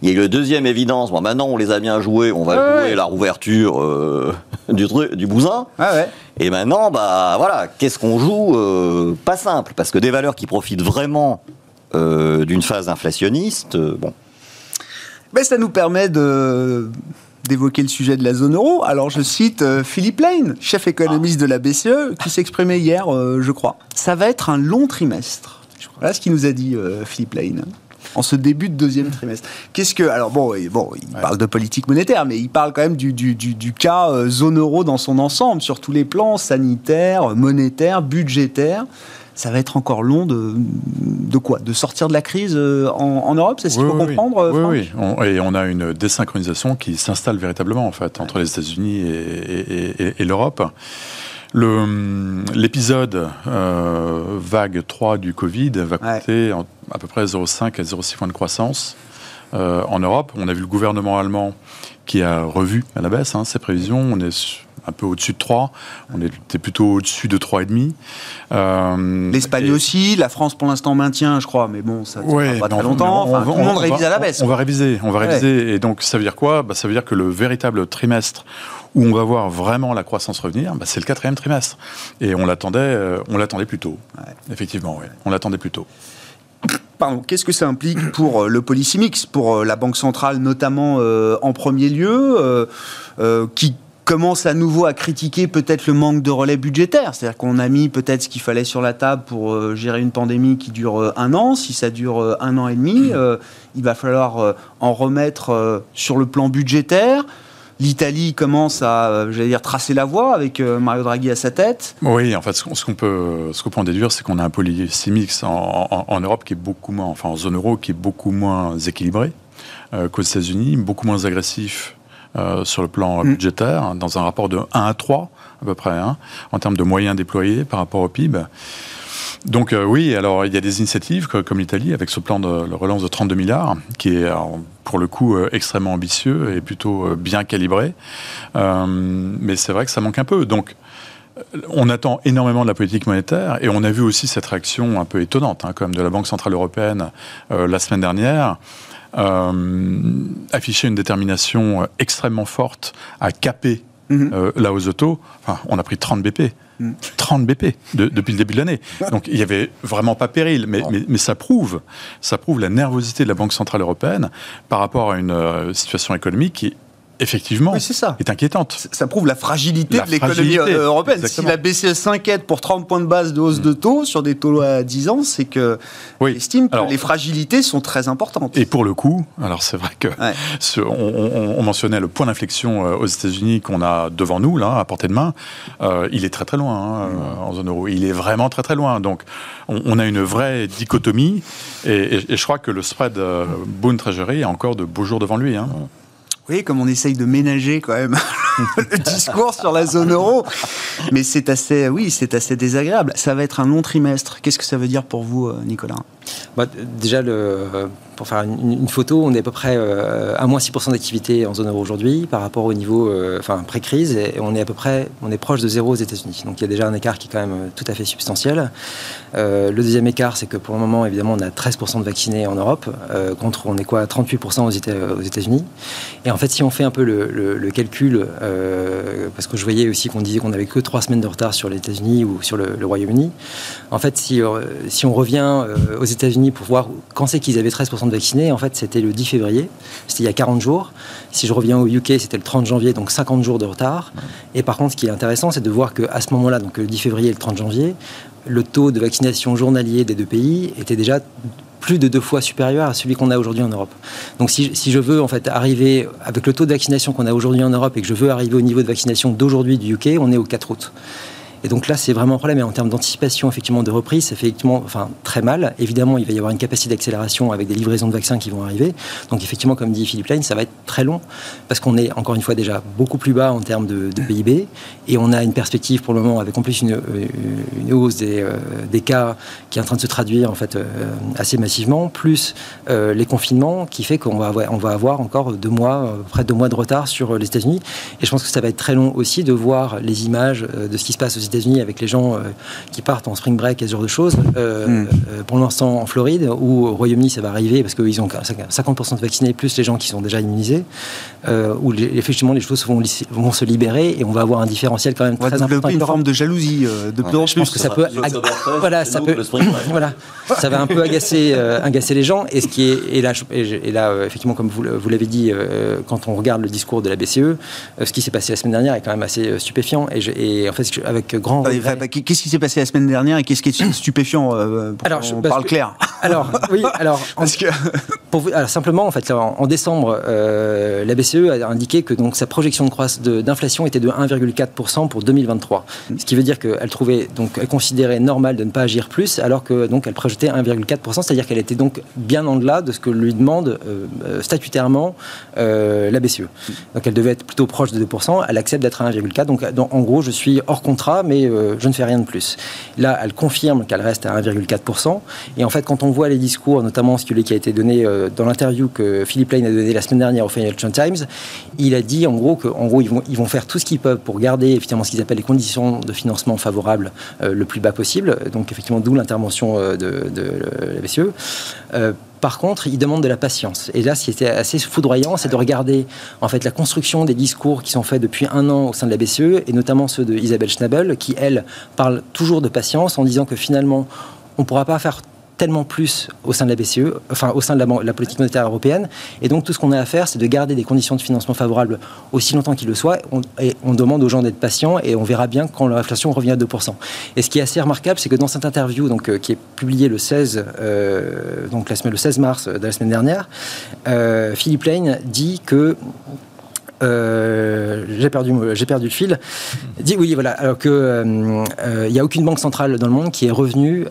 Il y a eu le deuxième évidence. Bon, maintenant, on les a bien joués. On va jouer la rouverture euh, *laughs* du, du bousin. Et maintenant, bah voilà, qu'est-ce qu'on joue euh, Pas simple, parce que des valeurs qui profitent vraiment euh, d'une phase inflationniste, bon. Mais ça nous permet de d'évoquer le sujet de la zone euro. Alors je cite Philippe Lane, chef économiste de la BCE, qui s'exprimait hier, je crois. Ça va être un long trimestre. Voilà ce qu'il nous a dit euh, Philippe Lane en ce début de deuxième trimestre. Qu'est-ce que alors bon, bon, il parle de politique monétaire, mais il parle quand même du, du, du, cas euh, zone euro dans son ensemble sur tous les plans sanitaires, monétaires, budgétaires ça va être encore long de, de quoi? De sortir de la crise euh, en, Europe C'est ce qu'il faut comprendre Oui, oui. et on a une désynchronisation qui s'installe véritablement en fait entre les États-Unis et, et, l'Europe. L'épisode euh, vague 3 du Covid va coûter à peu près 0,5 à 0,6 points de croissance euh, en Europe. On a vu le gouvernement allemand qui a revu à la baisse hein, ses prévisions. On est un peu au-dessus de 3. On était plutôt au-dessus de 3,5. Euh, L'Espagne aussi, la France pour l'instant maintient, je crois, mais bon, ça ne pas très longtemps. Enfin, tout le monde révise à la baisse. On, va réviser, on va réviser. Et donc, ça veut dire quoi? Bah, Ça veut dire que le véritable trimestre où on va voir vraiment la croissance revenir, bah, c'est le quatrième trimestre. Et on l'attendait, euh, on l'attendait plus tôt. Effectivement, oui. On l'attendait plus tôt. Qu'est-ce que ça implique pour euh, le policy mix, pour euh, la Banque centrale notamment en premier lieu, qui commence à nouveau à critiquer peut-être le manque de relais budgétaire. C'est-à-dire qu'on a mis peut-être ce qu'il fallait sur la table pour euh, gérer une pandémie qui dure euh, un an. Si ça dure euh, un an et demi, il va falloir en remettre sur le plan budgétaire. L'Italie commence à, j'allais dire, tracer la voie avec Mario Draghi à sa tête. Oui, en fait, ce qu'on peut, ce qu'on peut en déduire, c'est qu'on a un polysémix en, en, Europe qui est beaucoup moins, enfin en zone euro, qui est beaucoup moins équilibré qu'aux États-Unis, beaucoup moins agressif euh, sur le plan mm. budgétaire, hein, dans un rapport de 1 à 3 à peu près, hein, en termes de moyens déployés par rapport au PIB. Donc euh, oui, alors il y a des initiatives comme l'Italie avec ce plan de relance de 32 milliards qui est pour le coup euh, extrêmement ambitieux et plutôt bien calibré. mais c'est vrai que ça manque un peu. Donc on attend énormément de la politique monétaire et on a vu aussi cette réaction un peu étonnante, hein, comme de la Banque centrale européenne la semaine dernière, euh, afficher une détermination euh, extrêmement forte à caper mhm. euh, la hausse de taux. Enfin, on a pris 30 BP. 30 BP depuis le début de l'année. Donc il n'y avait vraiment pas péril, mais, mais, ça prouve, ça prouve la nervosité de la Banque centrale européenne par rapport à une situation économique qui effectivement, c'est ça. est inquiétante. Ça prouve la fragilité de l'économie euh, européenne. Si la BCE s'inquiète pour 30 points de base de hausse de taux sur des taux à 10 ans, c'est que oui. estime que les fragilités sont très importantes. Et pour le coup, alors c'est vrai que on, mentionnait le point d'inflexion euh, aux États-Unis qu'on a devant nous, là, à portée de main. Euh, il est très très loin hein, en zone euro. Il est vraiment très très loin. Donc on, a une vraie dichotomie et, je crois que le spread Bund Treasury a encore de beaux jours devant lui. Hein. Oui, comme on essaye de ménager quand même *laughs* le discours sur la zone euro. Mais c'est assez, oui, c'est assez désagréable. Ça va être un long trimestre. Qu'est-ce que ça veut dire pour vous, euh, Nicolas? Bah, Déjà, pour faire une, photo, on est à peu près euh, à moins 6% d'activité en zone euro aujourd'hui par rapport au niveau euh, pré-crise et on est à peu près on est proche de zéro aux États-Unis. Donc il y a déjà un écart qui est quand même tout à fait substantiel. le deuxième écart, c'est que pour le moment, évidemment, on a 13% de vaccinés en Europe contre on est quoi 38% aux États-Unis. Et en fait, si on fait un peu le, calcul, parce que je voyais aussi qu'on disait qu'on n'avait que 3 semaines de retard sur les États-Unis ou sur le, Royaume-Uni, en fait, si, si on revient aux États-Unis pour voir quand c'est qu'ils avaient 13% de vaccinés, en fait, c'était le 10 février, c'était il y a 40 jours. Si je reviens au UK, c'était le 30 janvier, donc 50 jours de retard. Et par contre, ce qui est intéressant, c'est de voir qu'à ce moment-là, donc le 10 février et le 30 janvier, le taux de vaccination journalier des deux pays était déjà plus de deux fois supérieur à celui qu'on a aujourd'hui en Europe. Donc si, si, je veux en fait arriver avec le taux de vaccination qu'on a aujourd'hui en Europe et que je veux arriver au niveau de vaccination d'aujourd'hui du UK, on est au 4 août. Et donc là, c'est vraiment un problème. Et en termes d'anticipation, effectivement, de reprise, ça fait effectivement, enfin, très mal. Évidemment, il va y avoir une capacité d'accélération avec des livraisons de vaccins qui vont arriver. Donc effectivement, comme dit Philippe Lane, ça va être très long parce qu'on est encore une fois déjà beaucoup plus bas en termes de, PIB et on a une perspective pour le moment avec en plus une, une hausse des, euh, des, cas qui est en train de se traduire en fait euh, assez massivement, plus euh, les confinements qui fait qu'on va avoir, on va avoir encore deux mois, près de deux mois de retard sur les États-Unis. Et je pense que ça va être très long aussi de voir les images de ce qui se passe aux États-Unis États-Unis avec les gens euh, qui partent en spring break et ce genre de choses. Euh, hmm. euh, pour l'instant en Floride, ou au Royaume-Uni, ça va arriver parce qu'ils ont 50% de vaccinés plus les gens qui sont déjà immunisés, où effectivement les choses vont, vont, se libérer et on va avoir un différentiel quand même on très va important. une forme de jalousie de plus en Je pense que ça peut, voilà, ça peut, voilà, ça va un peu agacer, agacer les gens. Et ce qui est, et là, et là effectivement, comme vous, vous l'avez dit, quand on regarde le discours de la BCE, ce qui s'est passé la semaine dernière est quand même assez stupéfiant. Et, et en fait, avec grand regret- Qu'est-ce qui s'est passé la semaine dernière et qu'est-ce qui est stupéfiant euh, pour Alors, je- parce parle que- clair Alors, oui, *laughs* alors, en- Parce que pour vous- alors, simplement, en fait, en, en décembre, euh, la BCE a indiqué que donc sa projection de croissance d'inflation était de 1,4% pour 2023. Ce qui veut dire qu'elle trouvait donc elle considérait normal de ne pas agir plus, alors que donc elle projetait 1,4%, c'est-à-dire qu'elle était donc bien en delà de ce que lui demande euh, statutairement la BCE. Donc elle devait être plutôt proche de 2%, elle accepte d'être à 1,4%. Donc, donc, en gros, je suis hors contrat, mais euh, je ne fais rien de plus. Là, elle confirme qu'elle reste à 1,4%. Et en fait, quand on voit les discours, notamment celui qui a été donné euh, dans l'interview que Philippe Lane a donné la semaine dernière au Financial Times, il a dit en gros qu'en gros, ils vont, faire tout ce qu'ils peuvent pour garder effectivement ce qu'ils appellent les conditions de financement favorables euh, le plus bas possible. Donc, effectivement, d'où l'intervention de, de la BCE. Par contre, ils demandent de la patience. Et là, ce qui était assez foudroyant, c'est de regarder en fait la construction des discours qui sont faits depuis un an au sein de la BCE, et notamment ceux de Isabelle Schnabel, qui elle parle toujours de patience en disant que finalement, on ne pourra pas faire tellement plus au sein de la BCE, enfin au sein de la, politique monétaire européenne. Et donc tout ce qu'on a à faire, c'est de garder des conditions de financement favorables aussi longtemps qu'il le soit. On- et on demande aux gens d'être patients et on verra bien quand l'inflation revient à 2%. Et ce qui est assez remarquable, c'est que dans cette interview donc, euh, qui est publiée le 16, euh, donc la semaine, le 16 mars de la semaine dernière, euh, Philippe Lane dit que euh, j'ai perdu, j'ai perdu le fil. Dit oui, voilà, alors que euh, euh, il n'y a aucune banque centrale dans le monde qui est revenue,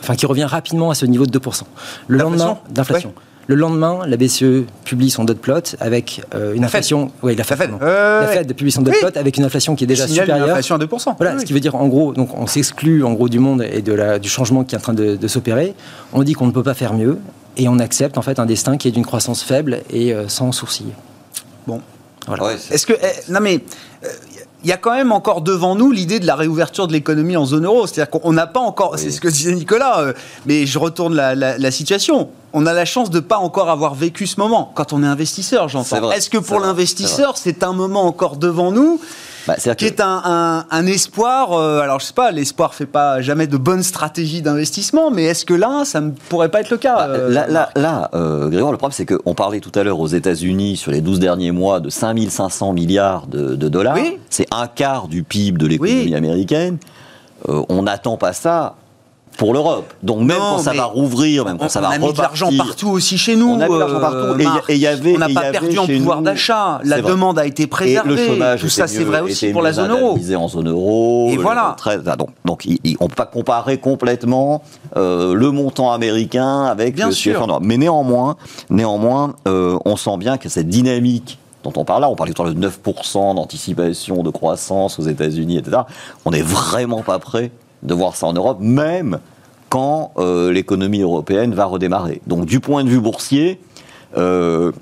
enfin qui revient rapidement à ce niveau de 2%. Le lendemain, d'inflation. Le lendemain, la BCE publie son dot plot avec euh, une La Fed. inflation. Oui, la Fed. Fed. pardon. Euh, la ouais. Fed publie son dot Oui. plot avec une inflation qui est déjà signale une supérieure. inflation à 2%. Voilà, Oui, ce qui veut dire en gros, donc on s'exclut en gros du monde et de la, du changement qui est en train de, de s'opérer. On dit qu'on ne peut pas faire mieux et on accepte en fait un destin qui est d'une croissance faible et euh, sans sourciller. Bon. Voilà. Ouais, c'est- Est-ce que eh, non mais euh, il y a quand même encore devant nous l'idée de la réouverture de l'économie en zone euro. C'est-à-dire qu'on n'a pas encore, c'est ce que disait Nicolas, euh, mais je retourne la, la- la situation. On a la chance de pas encore avoir vécu ce moment. Quand on est investisseur, j'entends. Est-ce que pour l'investisseur, c'est un moment encore devant nous Bah, qui que- est un, un- un espoir euh, Alors je sais pas, l'espoir fait pas jamais de bonnes stratégies d'investissement, mais est-ce que là, ça ne pourrait pas être le cas Bah, euh, là, là, là, euh, Grégoire, le problème, c'est qu'on parlait tout à l'heure aux États-Unis sur les 12 derniers mois de 5500 milliards de, de dollars. Oui. C'est un quart du PIB de l'économie Oui. américaine. On n'attend pas ça pour l'Europe. Donc même Non, quand ça va rouvrir, même quand on, ça on va a mis de l'argent partout aussi chez nous. On a mis de l'argent partout. Et il y a- Marc. et il y avait- on n'a pas perdu en pouvoir d'achat. La demande a été Et préservée. le chômage Tout ça, c'est vrai aussi pour la zone euro. indemnisé en zone euro. Et voilà. donc, on ne peut pas comparer complètement euh, le montant américain avec Bien le sûr. Mais néanmoins, néanmoins euh, on sent bien que cette dynamique dont on parle là, on parlait tout à l'heure de 9% d'anticipation de croissance aux États-Unis, etc. On n'est vraiment pas prêt de voir ça en Europe, même quand euh, l'économie européenne va redémarrer. Donc du point de vue boursier, euh,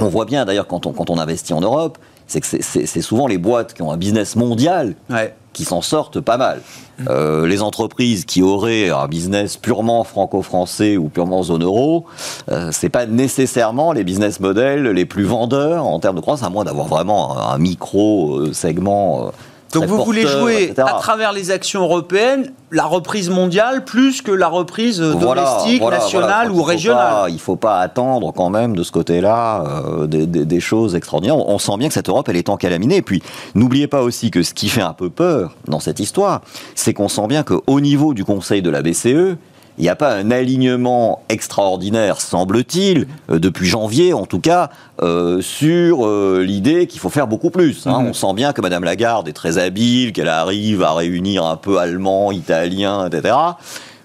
on voit bien d'ailleurs quand on, quand on investit en Europe, c'est que c'est- souvent les boîtes qui ont un business mondial Ouais. qui s'en sortent pas mal. Euh, les entreprises qui auraient un business purement franco-français ou purement zone euro, euh, c'est pas nécessairement les business models les plus vendeurs en termes de croissance, à moins d'avoir vraiment un, un micro euh, segment. Donc vous voulez jouer etc. à travers les actions européennes la reprise mondiale plus que la reprise euh, domestique, voilà, nationale voilà. ou régionale. pas- Il ne faut pas attendre quand même de ce côté-là euh, des, des- des choses extraordinaires. On, on sent bien que cette Europe, elle est encalaminée. Et puis, n'oubliez pas aussi que ce qui fait un peu peur dans cette histoire, c'est qu'on sent bien qu'au niveau du Conseil de la BCE, il n'y a pas un alignement extraordinaire, semble-t-il, euh, depuis janvier en tout cas, euh, sur euh, l'idée qu'il faut faire beaucoup plus. hein. Mhm. On sent bien que Madame Lagarde est très habile, qu'elle arrive à réunir un peu allemand, italien, etc.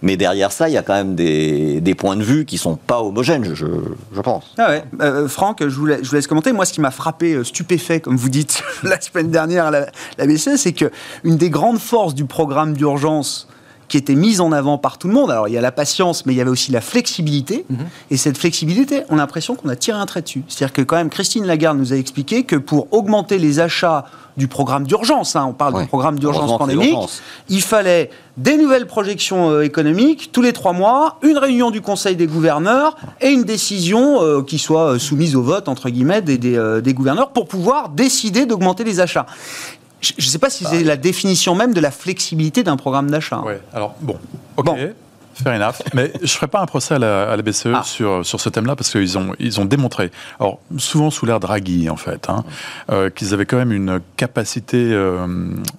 Mais derrière ça, il y a quand même des, des points de vue qui sont pas homogènes, je, je pense. Ah ouais. Euh, Franck, je vous, la- je vous laisse commenter. Moi, ce qui m'a frappé, stupéfait, comme vous dites *laughs* la semaine dernière à la, la BCE, c'est que une des grandes forces du programme d'urgence qui était mise en avant par tout le monde, alors il y a la patience, mais il y avait aussi la flexibilité. Et cette flexibilité, on a l'impression qu'on a tiré un trait dessus. C'est-à-dire que quand même, Christine Lagarde nous a expliqué que pour augmenter les achats du programme d'urgence, hein, on parle Ouais. du programme d'urgence pandémique, il fallait des nouvelles projections euh, économiques tous les trois mois, une réunion du Conseil des gouverneurs et une décision euh, qui soit euh, soumise au vote, entre guillemets, des, des, euh, des gouverneurs pour pouvoir décider d'augmenter les achats. Je ne sais pas si c'est la définition même de la flexibilité d'un programme d'achat. Ouais, alors bon, ok. Bon. Fair enough. *laughs* Mais je ne ferai pas un procès à la, BCE ah. sur, sur ce thème-là parce qu'ils ont, ils ont démontré, alors souvent sous l'air Draghi en fait, hein, euh, qu'ils avaient quand même une capacité euh,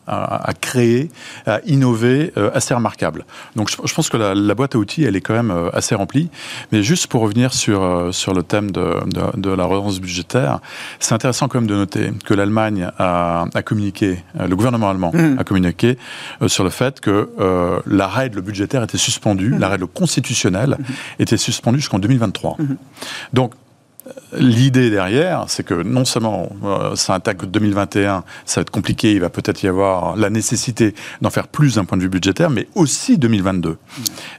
à, créer, à innover euh, assez remarquable. Donc je, pense que la, boîte à outils, elle est quand même assez remplie. Mais juste pour revenir sur, sur le thème de, de, la relance budgétaire, c'est intéressant quand même de noter que l'Allemagne a, a, communiqué, le gouvernement allemand mmh. a communiqué sur le fait que la règle budgétaire était suspendue Mhm. la règle constitutionnelle mhm. était suspendue jusqu'en 2023. Mhm. Donc, L'idée derrière, c'est que non seulement euh, ça attaque 2021, ça va être compliqué, il va peut-être y avoir la nécessité d'en faire plus d'un point de vue budgétaire, mais aussi 2022.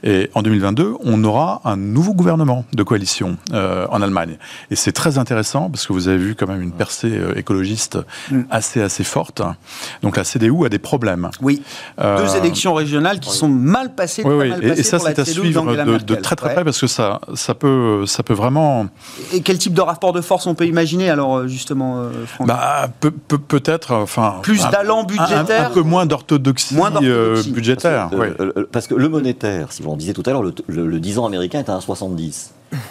Et en 2022, on aura un nouveau gouvernement de coalition euh, en Allemagne. Et c'est très intéressant parce que vous avez vu quand même une percée euh, écologiste assez assez forte. Donc la CDU a des problèmes. Oui. Deux élections régionales qui sont mal passées. Oui, oui. et, ça, c'est à suivre de, très très près parce que ça ça peut ça peut vraiment. Et quel type de rapport de force on peut imaginer alors euh, justement, euh, Franck bah, Peut-être, enfin... Plus d'allant budgétaire un, peu moins d'orthodoxie euh, budgétaire. Parce que, le monétaire, si vous en disiez tout à l'heure, le, 10 ans américain est à 1,70.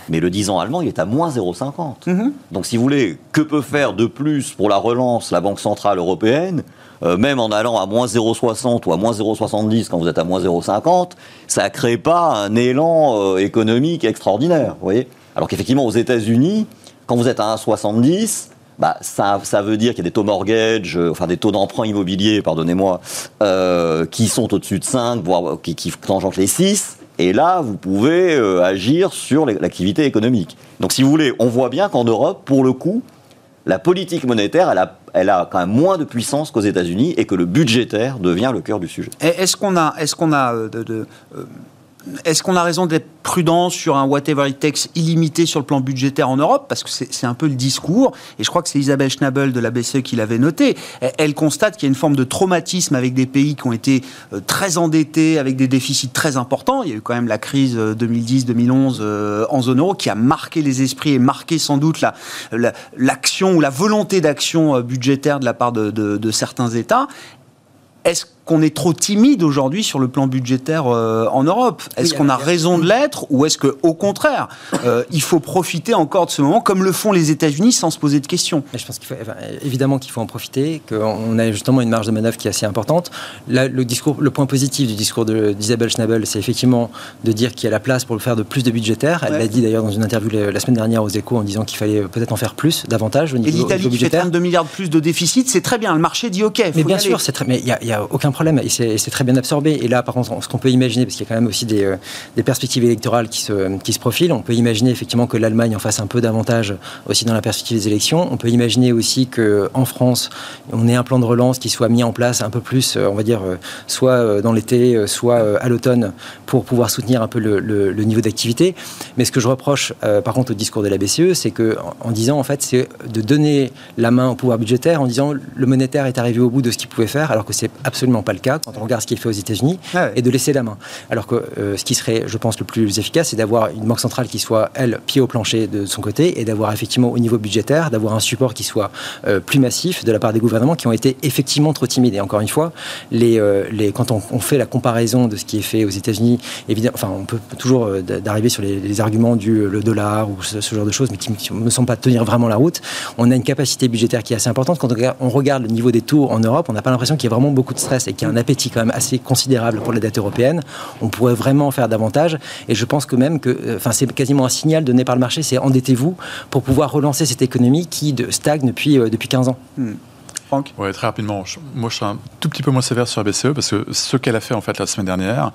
Mais le 10 ans allemand, il est à moins 0,50. Mhm. Donc si vous voulez, que peut faire de plus pour la relance la Banque Centrale Européenne même en allant à moins 0,60 ou à moins 0,70 quand vous êtes à moins 0,50, ça ne crée pas un élan économique extraordinaire. Vous voyez alors qu'effectivement, aux États-Unis, quand vous êtes à 1,70, bah, ça, veut dire qu'il y a des taux mortgage, euh, enfin des taux d'emprunt immobilier, pardonnez-moi, euh, qui sont au-dessus de 5, voire qui, qui tangentent les 6. Et là, vous pouvez euh, agir sur l'activité économique. Donc, si vous voulez, on voit bien qu'en Europe, pour le coup, la politique monétaire, elle a, elle quand même moins de puissance qu'aux États-Unis et que le budgétaire devient le cœur du sujet. Est-ce qu'on a, est-ce qu'on a raison d'être prudent sur un whatever it takes illimité sur le plan budgétaire en Europe? Parce que c'est un peu le discours, et je crois que c'est Isabelle Schnabel de la BCE qui l'avait noté. Elle, constate qu'il y a une forme de traumatisme avec des pays qui ont été euh, très endettés, avec des déficits très importants. Il y a eu quand même la crise 2010-2011 euh, euh, en zone euro qui a marqué les esprits et marqué sans doute l'action la, ou la volonté d'action budgétaire de la part de, de certains États. Est-ce qu'on est trop timide aujourd'hui sur le plan budgétaire euh, en Europe Est-ce qu'on a raison de l'être ou est-ce que, au contraire, euh, il faut profiter encore de ce moment comme le font les États-Unis sans se poser de questions? Je pense qu'il faut évidemment qu'il faut en profiter, qu'on a justement une marge de manœuvre qui est assez importante. Là, le discours, le point positif du discours d'Isabelle Schnabel, c'est effectivement de dire qu'il y a la place pour le faire de plus de budgétaire. Elle l'a dit d'ailleurs dans une interview la, semaine dernière aux Échos en disant qu'il fallait peut-être en faire plus, davantage au niveau, Et l'Italie qui fait 32 milliards de plus de déficit, c'est très bien. Le marché dit OK. mais bien sûr, c'est très, mais il n'y a, a aucun problème et c'est très bien absorbé. Et là, par contre, ce qu'on peut imaginer, parce qu'il y a quand même aussi des, euh, perspectives électorales qui se, qui se profilent, on peut imaginer effectivement que l'Allemagne en fasse un peu davantage aussi dans la perspective des élections. On peut imaginer aussi qu'en France, on ait un plan de relance qui soit mis en place un peu plus, euh, on va dire, euh, soit dans l'été, soit à l'automne, pour pouvoir soutenir un peu le, niveau d'activité. Mais ce que je reproche, par contre, au discours de la BCE, c'est que en disant, en fait, c'est de donner la main au pouvoir budgétaire en disant le monétaire est arrivé au bout de ce qu'il pouvait faire, alors que c'est absolument pas le cas quand on regarde ce qui est fait aux États-Unis, ah et de laisser la main. Alors que euh, ce qui serait, je pense, le plus efficace, c'est d'avoir une banque centrale qui soit, elle, pied au plancher de son côté, et d'avoir effectivement au niveau budgétaire, d'avoir un support qui soit euh, plus massif de la part des gouvernements qui ont été effectivement trop timides. Et encore une fois, les, euh, les, quand on, fait la comparaison de ce qui est fait aux États-Unis, évidemment, enfin, on peut toujours d'arriver sur les, arguments du le dollar ou ce, genre de choses, mais qui ne me semblent pas tenir vraiment la route. On a une capacité budgétaire qui est assez importante. Quand on regarde le niveau des taux en Europe, on n'a pas l'impression qu'il y a vraiment beaucoup de stress et qu'il y a un appétit quand même assez considérable pour la dette européenne. On pourrait vraiment faire davantage. Et je pense que même que, euh, enfin, c'est quasiment un signal donné par le marché, c'est endettez-vous pour pouvoir relancer cette économie qui stagne depuis, euh, depuis 15 ans. Hmm. Franck? Oui, très rapidement. moi, je suis un tout petit peu moins sévère sur la BCE parce que ce qu'elle a fait en fait la semaine dernière,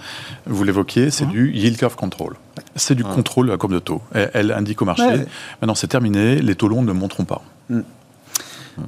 vous l'évoquiez, c'est hmm. du yield curve control. C'est du contrôle de la courbe de taux. Elle, indique au marché, maintenant c'est terminé, les taux longs ne monteront pas.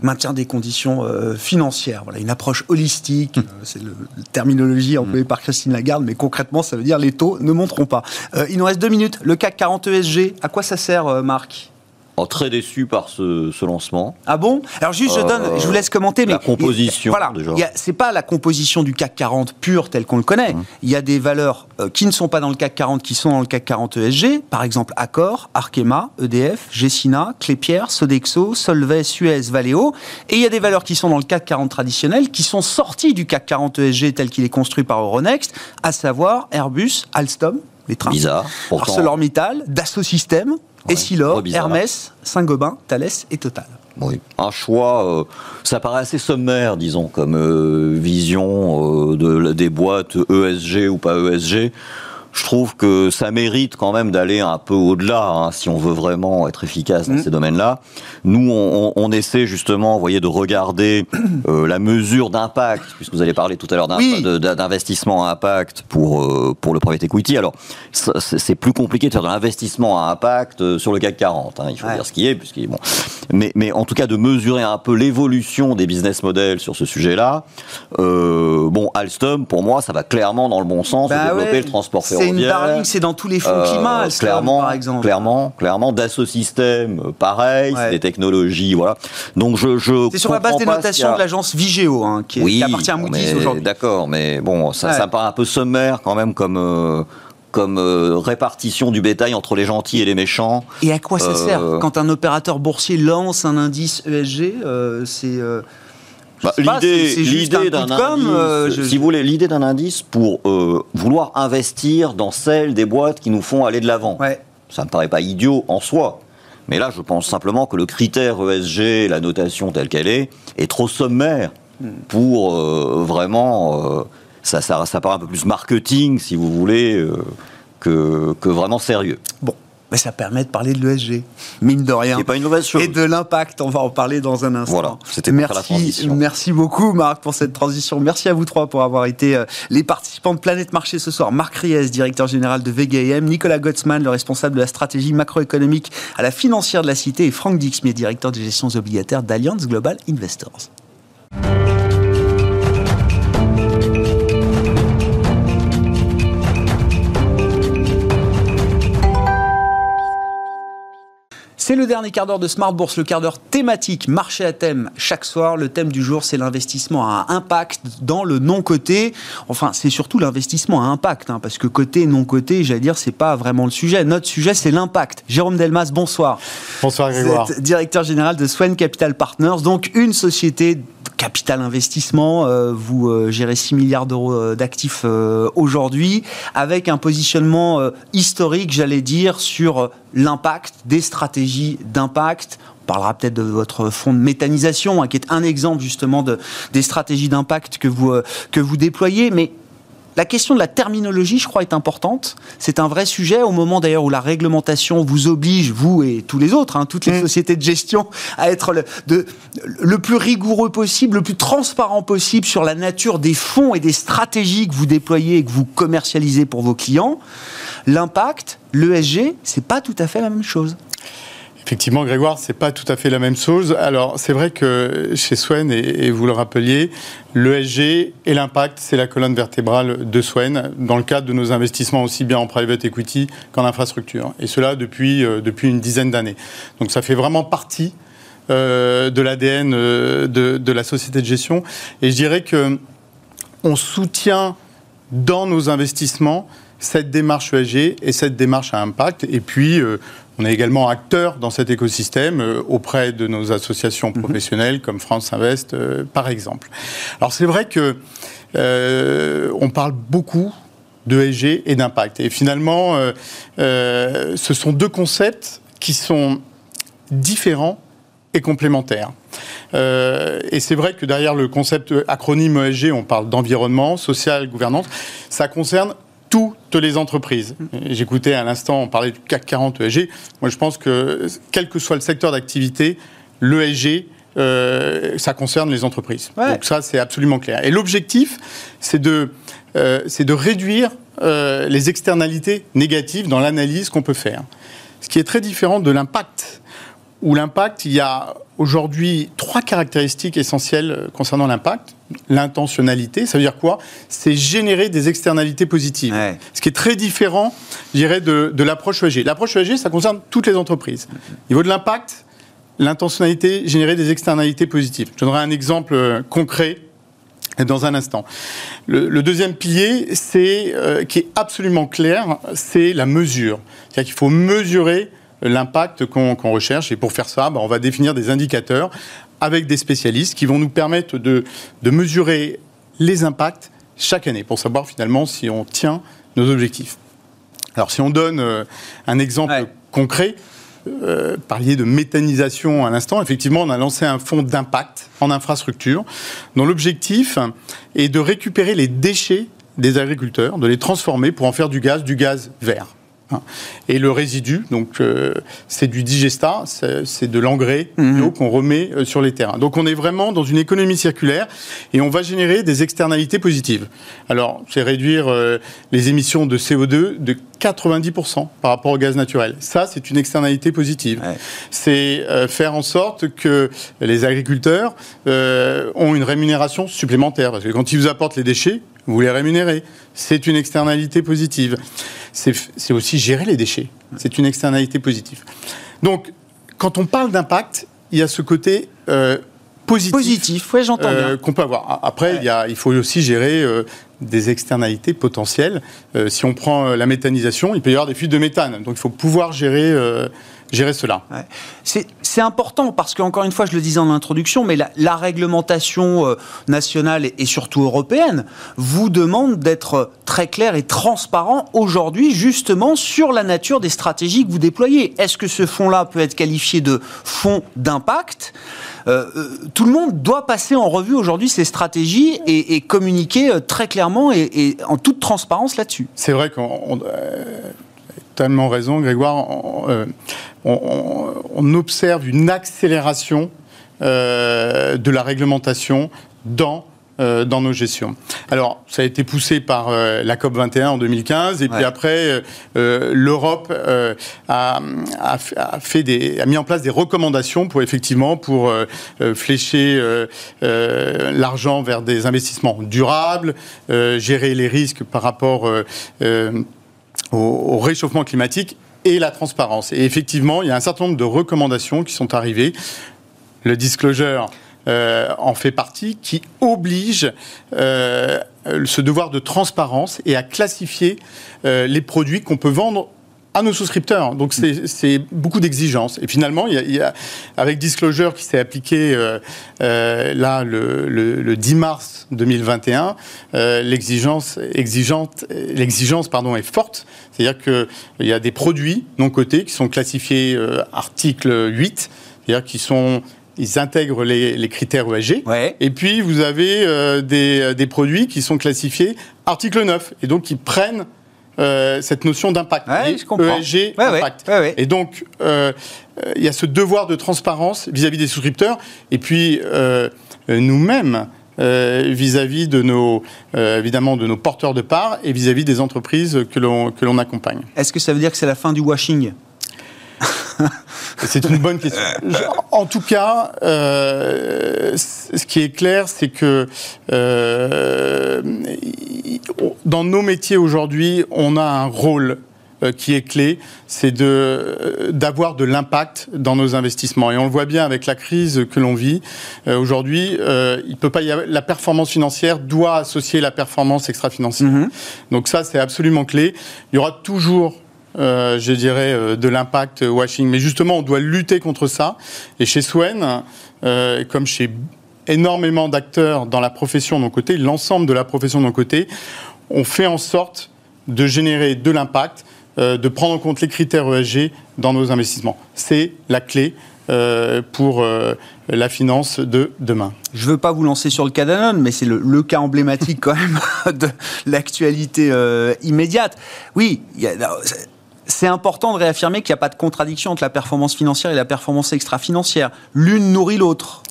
Maintien des conditions euh, financières. Voilà, une approche holistique, hum. euh, c'est la terminologie employée hum. par Christine Lagarde, mais concrètement, ça veut dire les taux ne monteront pas. Euh, il nous reste deux minutes. Le CAC 40 ESG, à quoi ça sert, Marc? Oh, très déçu par ce, lancement. Ah bon? Alors juste, je donne, je vous laisse commenter. La composition. voilà, c'est pas la composition du CAC 40 pur tel qu'on le connaît. Hum. Il y a des valeurs euh, qui ne sont pas dans le CAC 40, qui sont dans le CAC 40 ESG. Par exemple, Accor, Arkema, EDF, Gessina, Clépierre, Sodexo, Solvay, Suez, Valeo. Et il y a des valeurs qui sont dans le CAC 40 traditionnel, qui sont sorties du CAC 40 ESG tel qu'il est construit par Euronext, à savoir Airbus, Alstom, les trains. Bizarre. Pourtant, ArcelorMittal, Dassault Systèmes, Essilor. Hermès, Saint-Gobain, Thales et Total. Oui. Un choix, euh, ça paraît assez sommaire, disons, comme euh, vision euh, de, des boîtes ESG ou pas ESG. Je trouve que ça mérite quand même d'aller un peu au-delà, hein, si on veut vraiment être efficace dans Mm. ces domaines-là. Nous, on, essaie justement, vous voyez, de regarder euh, la mesure d'impact, puisque vous allez parler tout à l'heure Oui. de- de- d'investissement à impact pour euh, pour le private equity. Alors, c'est plus compliqué de faire de l'investissement à impact euh, sur le CAC 40. hein, il faut Ouais. dire ce qui est, puisqu'il bon. Mais, mais en tout cas, de mesurer un peu l'évolution des business models sur ce sujet-là. Euh, bon, Alstom, pour moi, ça va clairement dans le bon sens de Bah développer ouais, le transport C'est une darling, c'est dans tous les fonds Euh, climat, Alstom, clairement, par exemple. clairement, clairement, Dassault Systèmes, euh, pareil, c'est des technologies, voilà. Donc je, je C'est sur la base des notations de l'agence Vigéo, hein, qui, est- oui, qui appartient à Moody's aujourd'hui. D'accord, mais bon, ça, Ouais. ça paraît un peu sommaire quand même comme. euh, comme euh, répartition du bétail entre les gentils et les méchants. Et à quoi ça Euh, sert Quand un opérateur boursier lance un indice ESG, euh, c'est. Bah, l'idée, d'un indice, euh, je- si vous voulez, l'idée d'un indice pour euh, vouloir investir dans celles des boîtes qui nous font aller de l'avant. Ouais. Ça me paraît pas idiot en soi. Mais là, je pense simplement que le critère ESG, la notation telle qu'elle est, est trop sommaire Hmm. pour euh, vraiment. euh, ça, ça, ça paraît un peu plus marketing, si vous voulez, euh, que, que vraiment sérieux. Bon, mais ça permet de parler de l'ESG, mine de rien. C'est pas une mauvaise chose. Et de l'impact, on va en parler dans un instant. Voilà, c'était faire la merci, transition. merci beaucoup Marc pour cette transition. Merci à vous trois pour avoir été euh, les participants de Planète Marché ce soir. Marc Ries, directeur général de VGM, Nicolas Gottsman, le responsable de la stratégie macroéconomique à la financière de la Cité, et Franck Dixmier, directeur de gestion obligataire d'Allianz Global Investors. C'est le dernier quart d'heure de Smart Bourse, le quart d'heure thématique, marché à thème chaque soir. Le thème du jour, c'est l'investissement à impact dans le non-coté. Enfin, c'est surtout l'investissement à impact, hein, parce que côté, non-coté, j'allais dire, c'est pas vraiment le sujet. Notre sujet, c'est l'impact. Jérôme Delmas, bonsoir. Bonsoir Vous Grégoire. êtes directeur général de Swen Capital Partners, donc une société capital investissement. Euh, vous euh, gérez 6 milliards d'euros euh, d'actifs aujourd'hui, avec un positionnement historique, j'allais dire, sur l'impact, des stratégies d'impact. On parlera peut-être de votre fonds de méthanisation, hein, qui est un exemple justement de, des stratégies d'impact que vous, que vous déployez. Mais la question de la terminologie, je crois, est importante. C'est un vrai sujet au moment d'ailleurs où la réglementation vous oblige, vous et tous les autres, hein, toutes les sociétés de gestion, à être le, de- le plus rigoureux possible, le plus transparent possible sur la nature des fonds et des stratégies que vous déployez et que vous commercialisez pour vos clients. L'impact, l'ESG, c'est pas tout à fait la même chose. Effectivement, Grégoire, c'est pas tout à fait la même chose. Alors, c'est vrai que chez Swen, et, vous le rappeliez, l'ESG et l'impact, c'est la colonne vertébrale de Swen, dans le cadre de nos investissements aussi bien en private equity qu'en infrastructure. Et cela depuis, euh, depuis une dizaine d'années. Donc, ça fait vraiment partie euh, de l'ADN euh, de, la société de gestion. Et je dirais que on soutient dans nos investissements cette démarche ESG et cette démarche à impact. Et puis, on est également acteur dans cet écosystème euh, auprès de nos associations professionnelles comme France Invest, euh, par exemple. Alors, c'est vrai que euh, on parle beaucoup de ESG et d'impact. Et finalement, ce sont deux concepts qui sont différents et complémentaires. Euh, et c'est vrai que derrière le concept acronyme ESG, on parle d'environnement, social, gouvernance. Ça concerne toutes les entreprises. J'écoutais à l'instant, on parlait du CAC 40 ESG. Moi, je pense que quel que soit le secteur d'activité, l'ESG, euh, ça concerne les entreprises. Ouais. Donc ça, c'est absolument clair. Et l'objectif, c'est de, euh, de réduire euh, les externalités négatives dans l'analyse qu'on peut faire. Ce qui est très différent de l'impact où l'impact, il y a aujourd'hui trois caractéristiques essentielles concernant l'impact. L'intentionnalité, ça veut dire quoi? C'est générer des externalités positives. Ouais. Ce qui est très différent, je dirais, de, de l'approche ESG. L'approche ESG, ça concerne toutes les entreprises. Au niveau de l'impact, l'intentionnalité, générer des externalités positives. Je donnerai un exemple euh, concret dans un instant. Le, le deuxième pilier, c'est euh, qui est absolument clair, c'est la mesure. C'est-à-dire qu'il faut mesurer l'impact qu'on qu'on recherche. Et pour faire ça, bah, on va définir des indicateurs avec des spécialistes qui vont nous permettre de, de mesurer les impacts chaque année pour savoir finalement si on tient nos objectifs. Alors si on donne euh, un exemple Ouais. concret, euh, parliez de méthanisation à l'instant, effectivement on a lancé un fonds d'impact en infrastructure dont l'objectif est de récupérer les déchets des agriculteurs, de les transformer pour en faire du gaz, du gaz vert. Hein. Et le résidu, donc euh, c'est du digesta, c'est de l'engrais bio qu'on remet euh, sur les terrains. Donc on est vraiment dans une économie circulaire et on va générer des externalités positives. Alors c'est réduire euh, les émissions de CO2 de 90% par rapport au gaz naturel. Ça, c'est une externalité positive. Ouais. C'est euh, faire en sorte que les agriculteurs euh, ont une rémunération supplémentaire. Parce que quand ils vous apportent les déchets, vous les rémunérez. C'est une externalité positive. C'est c'est aussi gérer les déchets. C'est une externalité positive. Donc, quand on parle d'impact, il y a ce côté euh, positif, Positif, ouais, j'entends euh, bien. qu'on peut avoir. Après, il, y a, il faut aussi gérer euh, des externalités potentielles. Euh, si on prend la méthanisation, il peut y avoir des fuites de méthane. Donc, il faut pouvoir gérer, gérer cela. Ouais. C'est important parce qu'encore une fois, je le disais en introduction, mais la, la réglementation euh, nationale et, et surtout européenne vous demande d'être très clair et transparent aujourd'hui justement sur la nature des stratégies que vous déployez. Est-ce que ce fonds-là peut être qualifié de fonds d'impact? Euh, euh, tout le monde doit passer en revue aujourd'hui ces stratégies et, et communiquer euh, très clairement et, et en toute transparence là-dessus. C'est vrai qu'on on, tellement raison, Grégoire. On, euh, on- observe une accélération euh, de la réglementation dans euh, dans nos gestions. Alors, ça a été poussé par euh, la COP 21 en 2015, et puis après, euh, l'Europe a, a fait- a fait des, a mis en place des recommandations pour effectivement pour flécher l'argent vers des investissements durables, gérer les risques par rapport au, au réchauffement climatique et la transparence. Et effectivement, il y a un certain nombre de recommandations qui sont arrivées. Le disclosure euh, en fait partie, qui oblige euh, ce devoir de transparence et à classifier euh, les produits qu'on peut vendre à nos souscripteurs. Donc c'est beaucoup d'exigences. Et finalement, il y a, il y a- avec Disclosure qui s'est appliqué euh, euh, là le, le- le 10 mars 2021, euh, l'exigence exigeante, l'exigence pardon est forte. C'est-à-dire que il y a des produits non cotés qui sont classifiés euh, article 8, c'est-à-dire qui sont ils intègrent les, les critères ESG. Ouais. Et puis, vous avez euh, des, des produits qui sont classifiés article 9, et donc qui prennent euh, cette notion d'impact. Ouais. ESG, Ouais, ouais, impact. ouais. Et donc, euh, euh, il y a ce devoir de transparence vis-à-vis des souscripteurs, et puis euh, nous-mêmes, vis-à-vis de nos, évidemment, de nos porteurs de parts et vis-à-vis des entreprises que l'on que l'on accompagne. Est-ce que ça veut dire que c'est la fin du washing? *laughs* C'est une bonne question. En tout cas, euh, ce qui est clair, c'est que euh, dans nos métiers aujourd'hui, on a un rôle euh, qui est clé, c'est de d'avoir de l'impact dans nos investissements. Et on le voit bien avec la crise que l'on vit Euh, aujourd'hui. euh, il peut pas y avoir, la performance financière doit associer la performance extra-financière. Mhm. Donc ça, c'est absolument clé. Il y aura toujours euh, je dirais, euh, de l'impact washing. Mais justement, on doit lutter contre ça. Et chez Swen, euh, comme chez énormément d'acteurs dans la profession de nos côtés, l'ensemble de la profession de nos côtés, on fait en sorte de générer de l'impact, de prendre en compte les critères ESG dans nos investissements. C'est la clé pour la finance de demain. Je veux pas vous lancer sur le cas Danone, mais c'est le, cas emblématique quand même *laughs* de l'actualité immédiate. Oui, y a- c'est- important de réaffirmer qu'il n'y a pas de contradiction entre la performance financière et la performance extra-financière. L'une nourrit l'autre.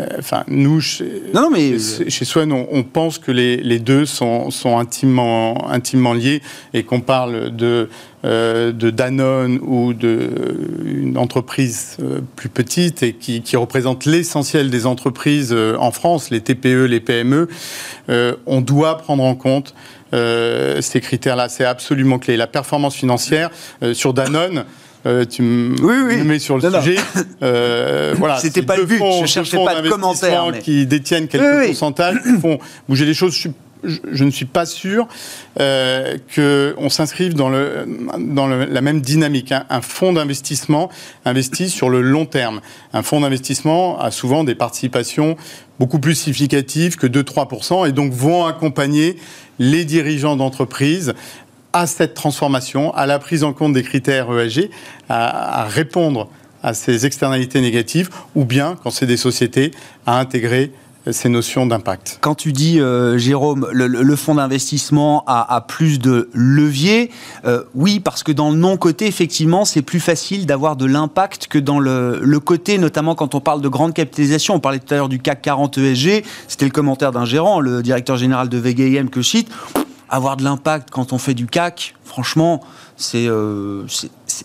Euh, Enfin, nous, chez, Non, non, mais chez chez Swen, on, on pense que les, les deux sont, sont intimement, intimement liés et qu'on parle de, euh, de Danone ou d'une entreprise euh, plus petite et qui, qui représente l'essentiel des entreprises euh, en France, les TPE, les PME, on doit prendre en compte euh, ces critères-là. C'est absolument clé. La performance financière euh, sur Danone. euh, tu me Oui, oui. me mets sur le Non, non. sujet. Euh, voilà, C'était pas le but. fonds- Je cherchais pas de commentaire, mais- qui détiennent quelques oui. pourcentages, qui font bouger les choses. Je, suis- je- ne suis pas sûr euh, qu'on s'inscrive dans, la même dynamique. hein. Un fonds d'investissement investit sur le long terme. Un fonds d'investissement a souvent des participations beaucoup plus significatives que 2-3%, et donc vont accompagner les dirigeants d'entreprise à cette transformation, à la prise en compte des critères ESG, à, à répondre à ces externalités négatives, ou bien, quand c'est des sociétés, à intégrer ces notions d'impact. Quand tu dis, euh, Jérôme, le, le fonds d'investissement a, plus de levier, euh, oui, parce que dans le non-côté, effectivement, c'est plus facile d'avoir de l'impact que dans le, le, côté, notamment quand on parle de grande capitalisation. On parlait tout à l'heure du CAC 40 ESG, c'était le commentaire d'un gérant, le directeur général de VGIM que je cite. Avoir de l'impact quand on fait du CAC, franchement, c'est euh,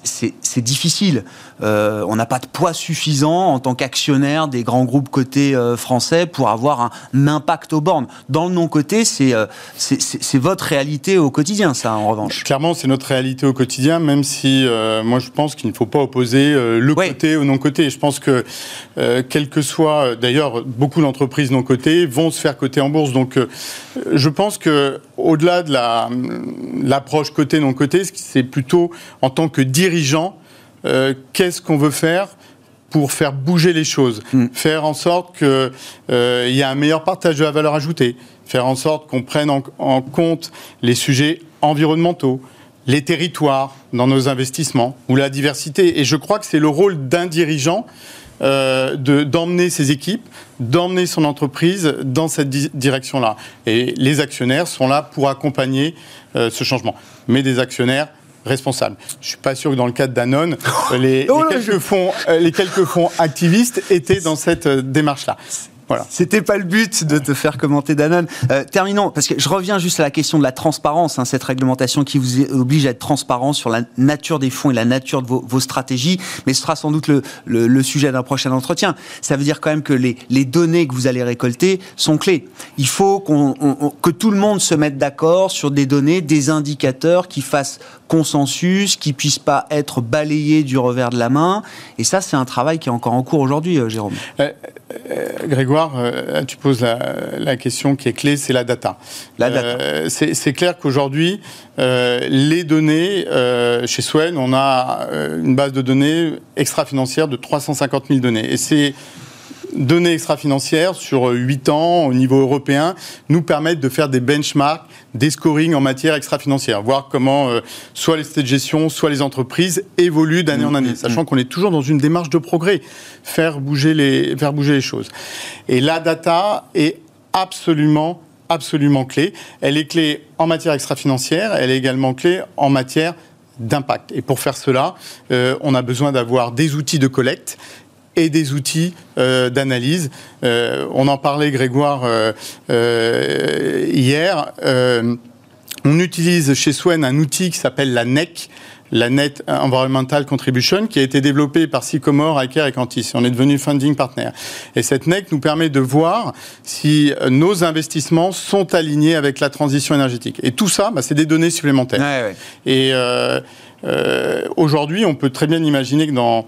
c'est difficile. Euh, on n'a pas de poids suffisant en tant qu'actionnaire des grands groupes cotés euh, français pour avoir un, impact aux bornes. Dans le non-côté, euh, c'est votre réalité au quotidien, ça, en revanche. Clairement, c'est notre réalité au quotidien, même si euh, moi je pense qu'il ne faut pas opposer euh, le ouais. côté au non-côté. Je pense que, quel que soit, d'ailleurs, beaucoup d'entreprises non-cotées vont se faire coter en bourse. Donc, je pense que au-delà de l'approche la, côté-non-côté, c'est plutôt en tant que dirigeant, euh, qu'est-ce qu'on veut faire pour faire bouger les choses, mm. faire en sorte qu'il euh, y ait un meilleur partage de la valeur ajoutée, faire en sorte qu'on prenne en, en, compte les sujets environnementaux, les territoires dans nos investissements ou la diversité. Et je crois que c'est le rôle d'un dirigeant euh, d'emmener ses équipes, d'emmener son entreprise dans cette di direction-là. Et les actionnaires sont là pour accompagner euh, ce changement. Mais des actionnaires responsable. Je suis pas sûr que dans le cadre d'Anon, *laughs* les, oh les, quelques fonds, euh, les quelques fonds activistes étaient dans cette euh, démarche-là. Voilà. C'était pas le but de te faire commenter Danone. Euh, terminons, parce que je reviens juste à la question de la transparence, hein, cette réglementation qui vous oblige à être transparent sur la nature des fonds et la nature de vos, vos stratégies, mais ce sera sans doute le, le, le sujet d'un prochain entretien. Ça veut dire quand même que les, les, données que vous allez récolter sont clés. Il faut qu'on, on, que tout le monde se mette d'accord sur des données, des indicateurs qui fassent consensus, qui puissent pas être balayés du revers de la main. Et ça, c'est un travail qui est encore en cours aujourd'hui, euh, Jérôme. Euh, euh, Grégoire, euh, tu poses la, la, question qui est clé, c'est la data. La data. C'est clair qu'aujourd'hui, les données, chez Swen, on a une base de données extra-financière de 350 000 données. Et c'est données extra-financières sur 8 ans au niveau européen nous permettent de faire des benchmarks, des scorings en matière extra-financière, voir comment euh, soit les sociétés de gestion, soit les entreprises évoluent d'année en année, sachant qu'on est toujours dans une démarche de progrès, faire bouger les, faire bouger les choses. Et la data est absolument absolument clé. Elle est clé en matière extra-financière, elle est également clé en matière d'impact. Et pour faire cela, euh, on a besoin d'avoir des outils de collecte et des outils euh, d'analyse. Euh, on en parlait, Grégoire, euh, hier. On utilise chez Swen un outil qui s'appelle la NEC, la Net Environmental Contribution, qui a été développée par Sycomore, Iker et Cantis. On est devenu funding partner. Et cette NEC nous permet de voir si nos investissements sont alignés avec la transition énergétique. Et tout ça, bah, c'est des données supplémentaires. Ouais, ouais. Et aujourd'hui, on peut très bien imaginer que dans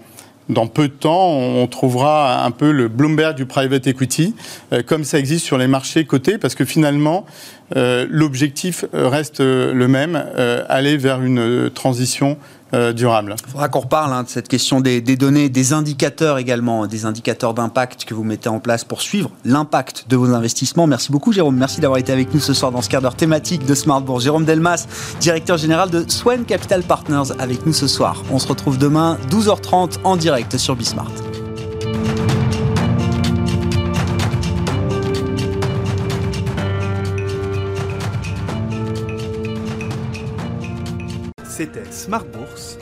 dans peu de temps, on trouvera un peu le Bloomberg du private equity, euh, comme ça existe sur les marchés cotés, parce que finalement, euh, l'objectif reste le même, euh, aller vers une transition euh, durable. Il faudra qu'on reparle hein, de cette question des, des, données, des indicateurs également, des indicateurs d'impact que vous mettez en place pour suivre l'impact de vos investissements. Merci beaucoup Jérôme, merci d'avoir été avec nous ce soir dans ce quart d'heure thématique de Smart Bourse. Jérôme Delmas, directeur général de Swen Capital Partners avec nous ce soir. On se retrouve demain 12h30 en direct sur Bismart. C'était Smart Bourse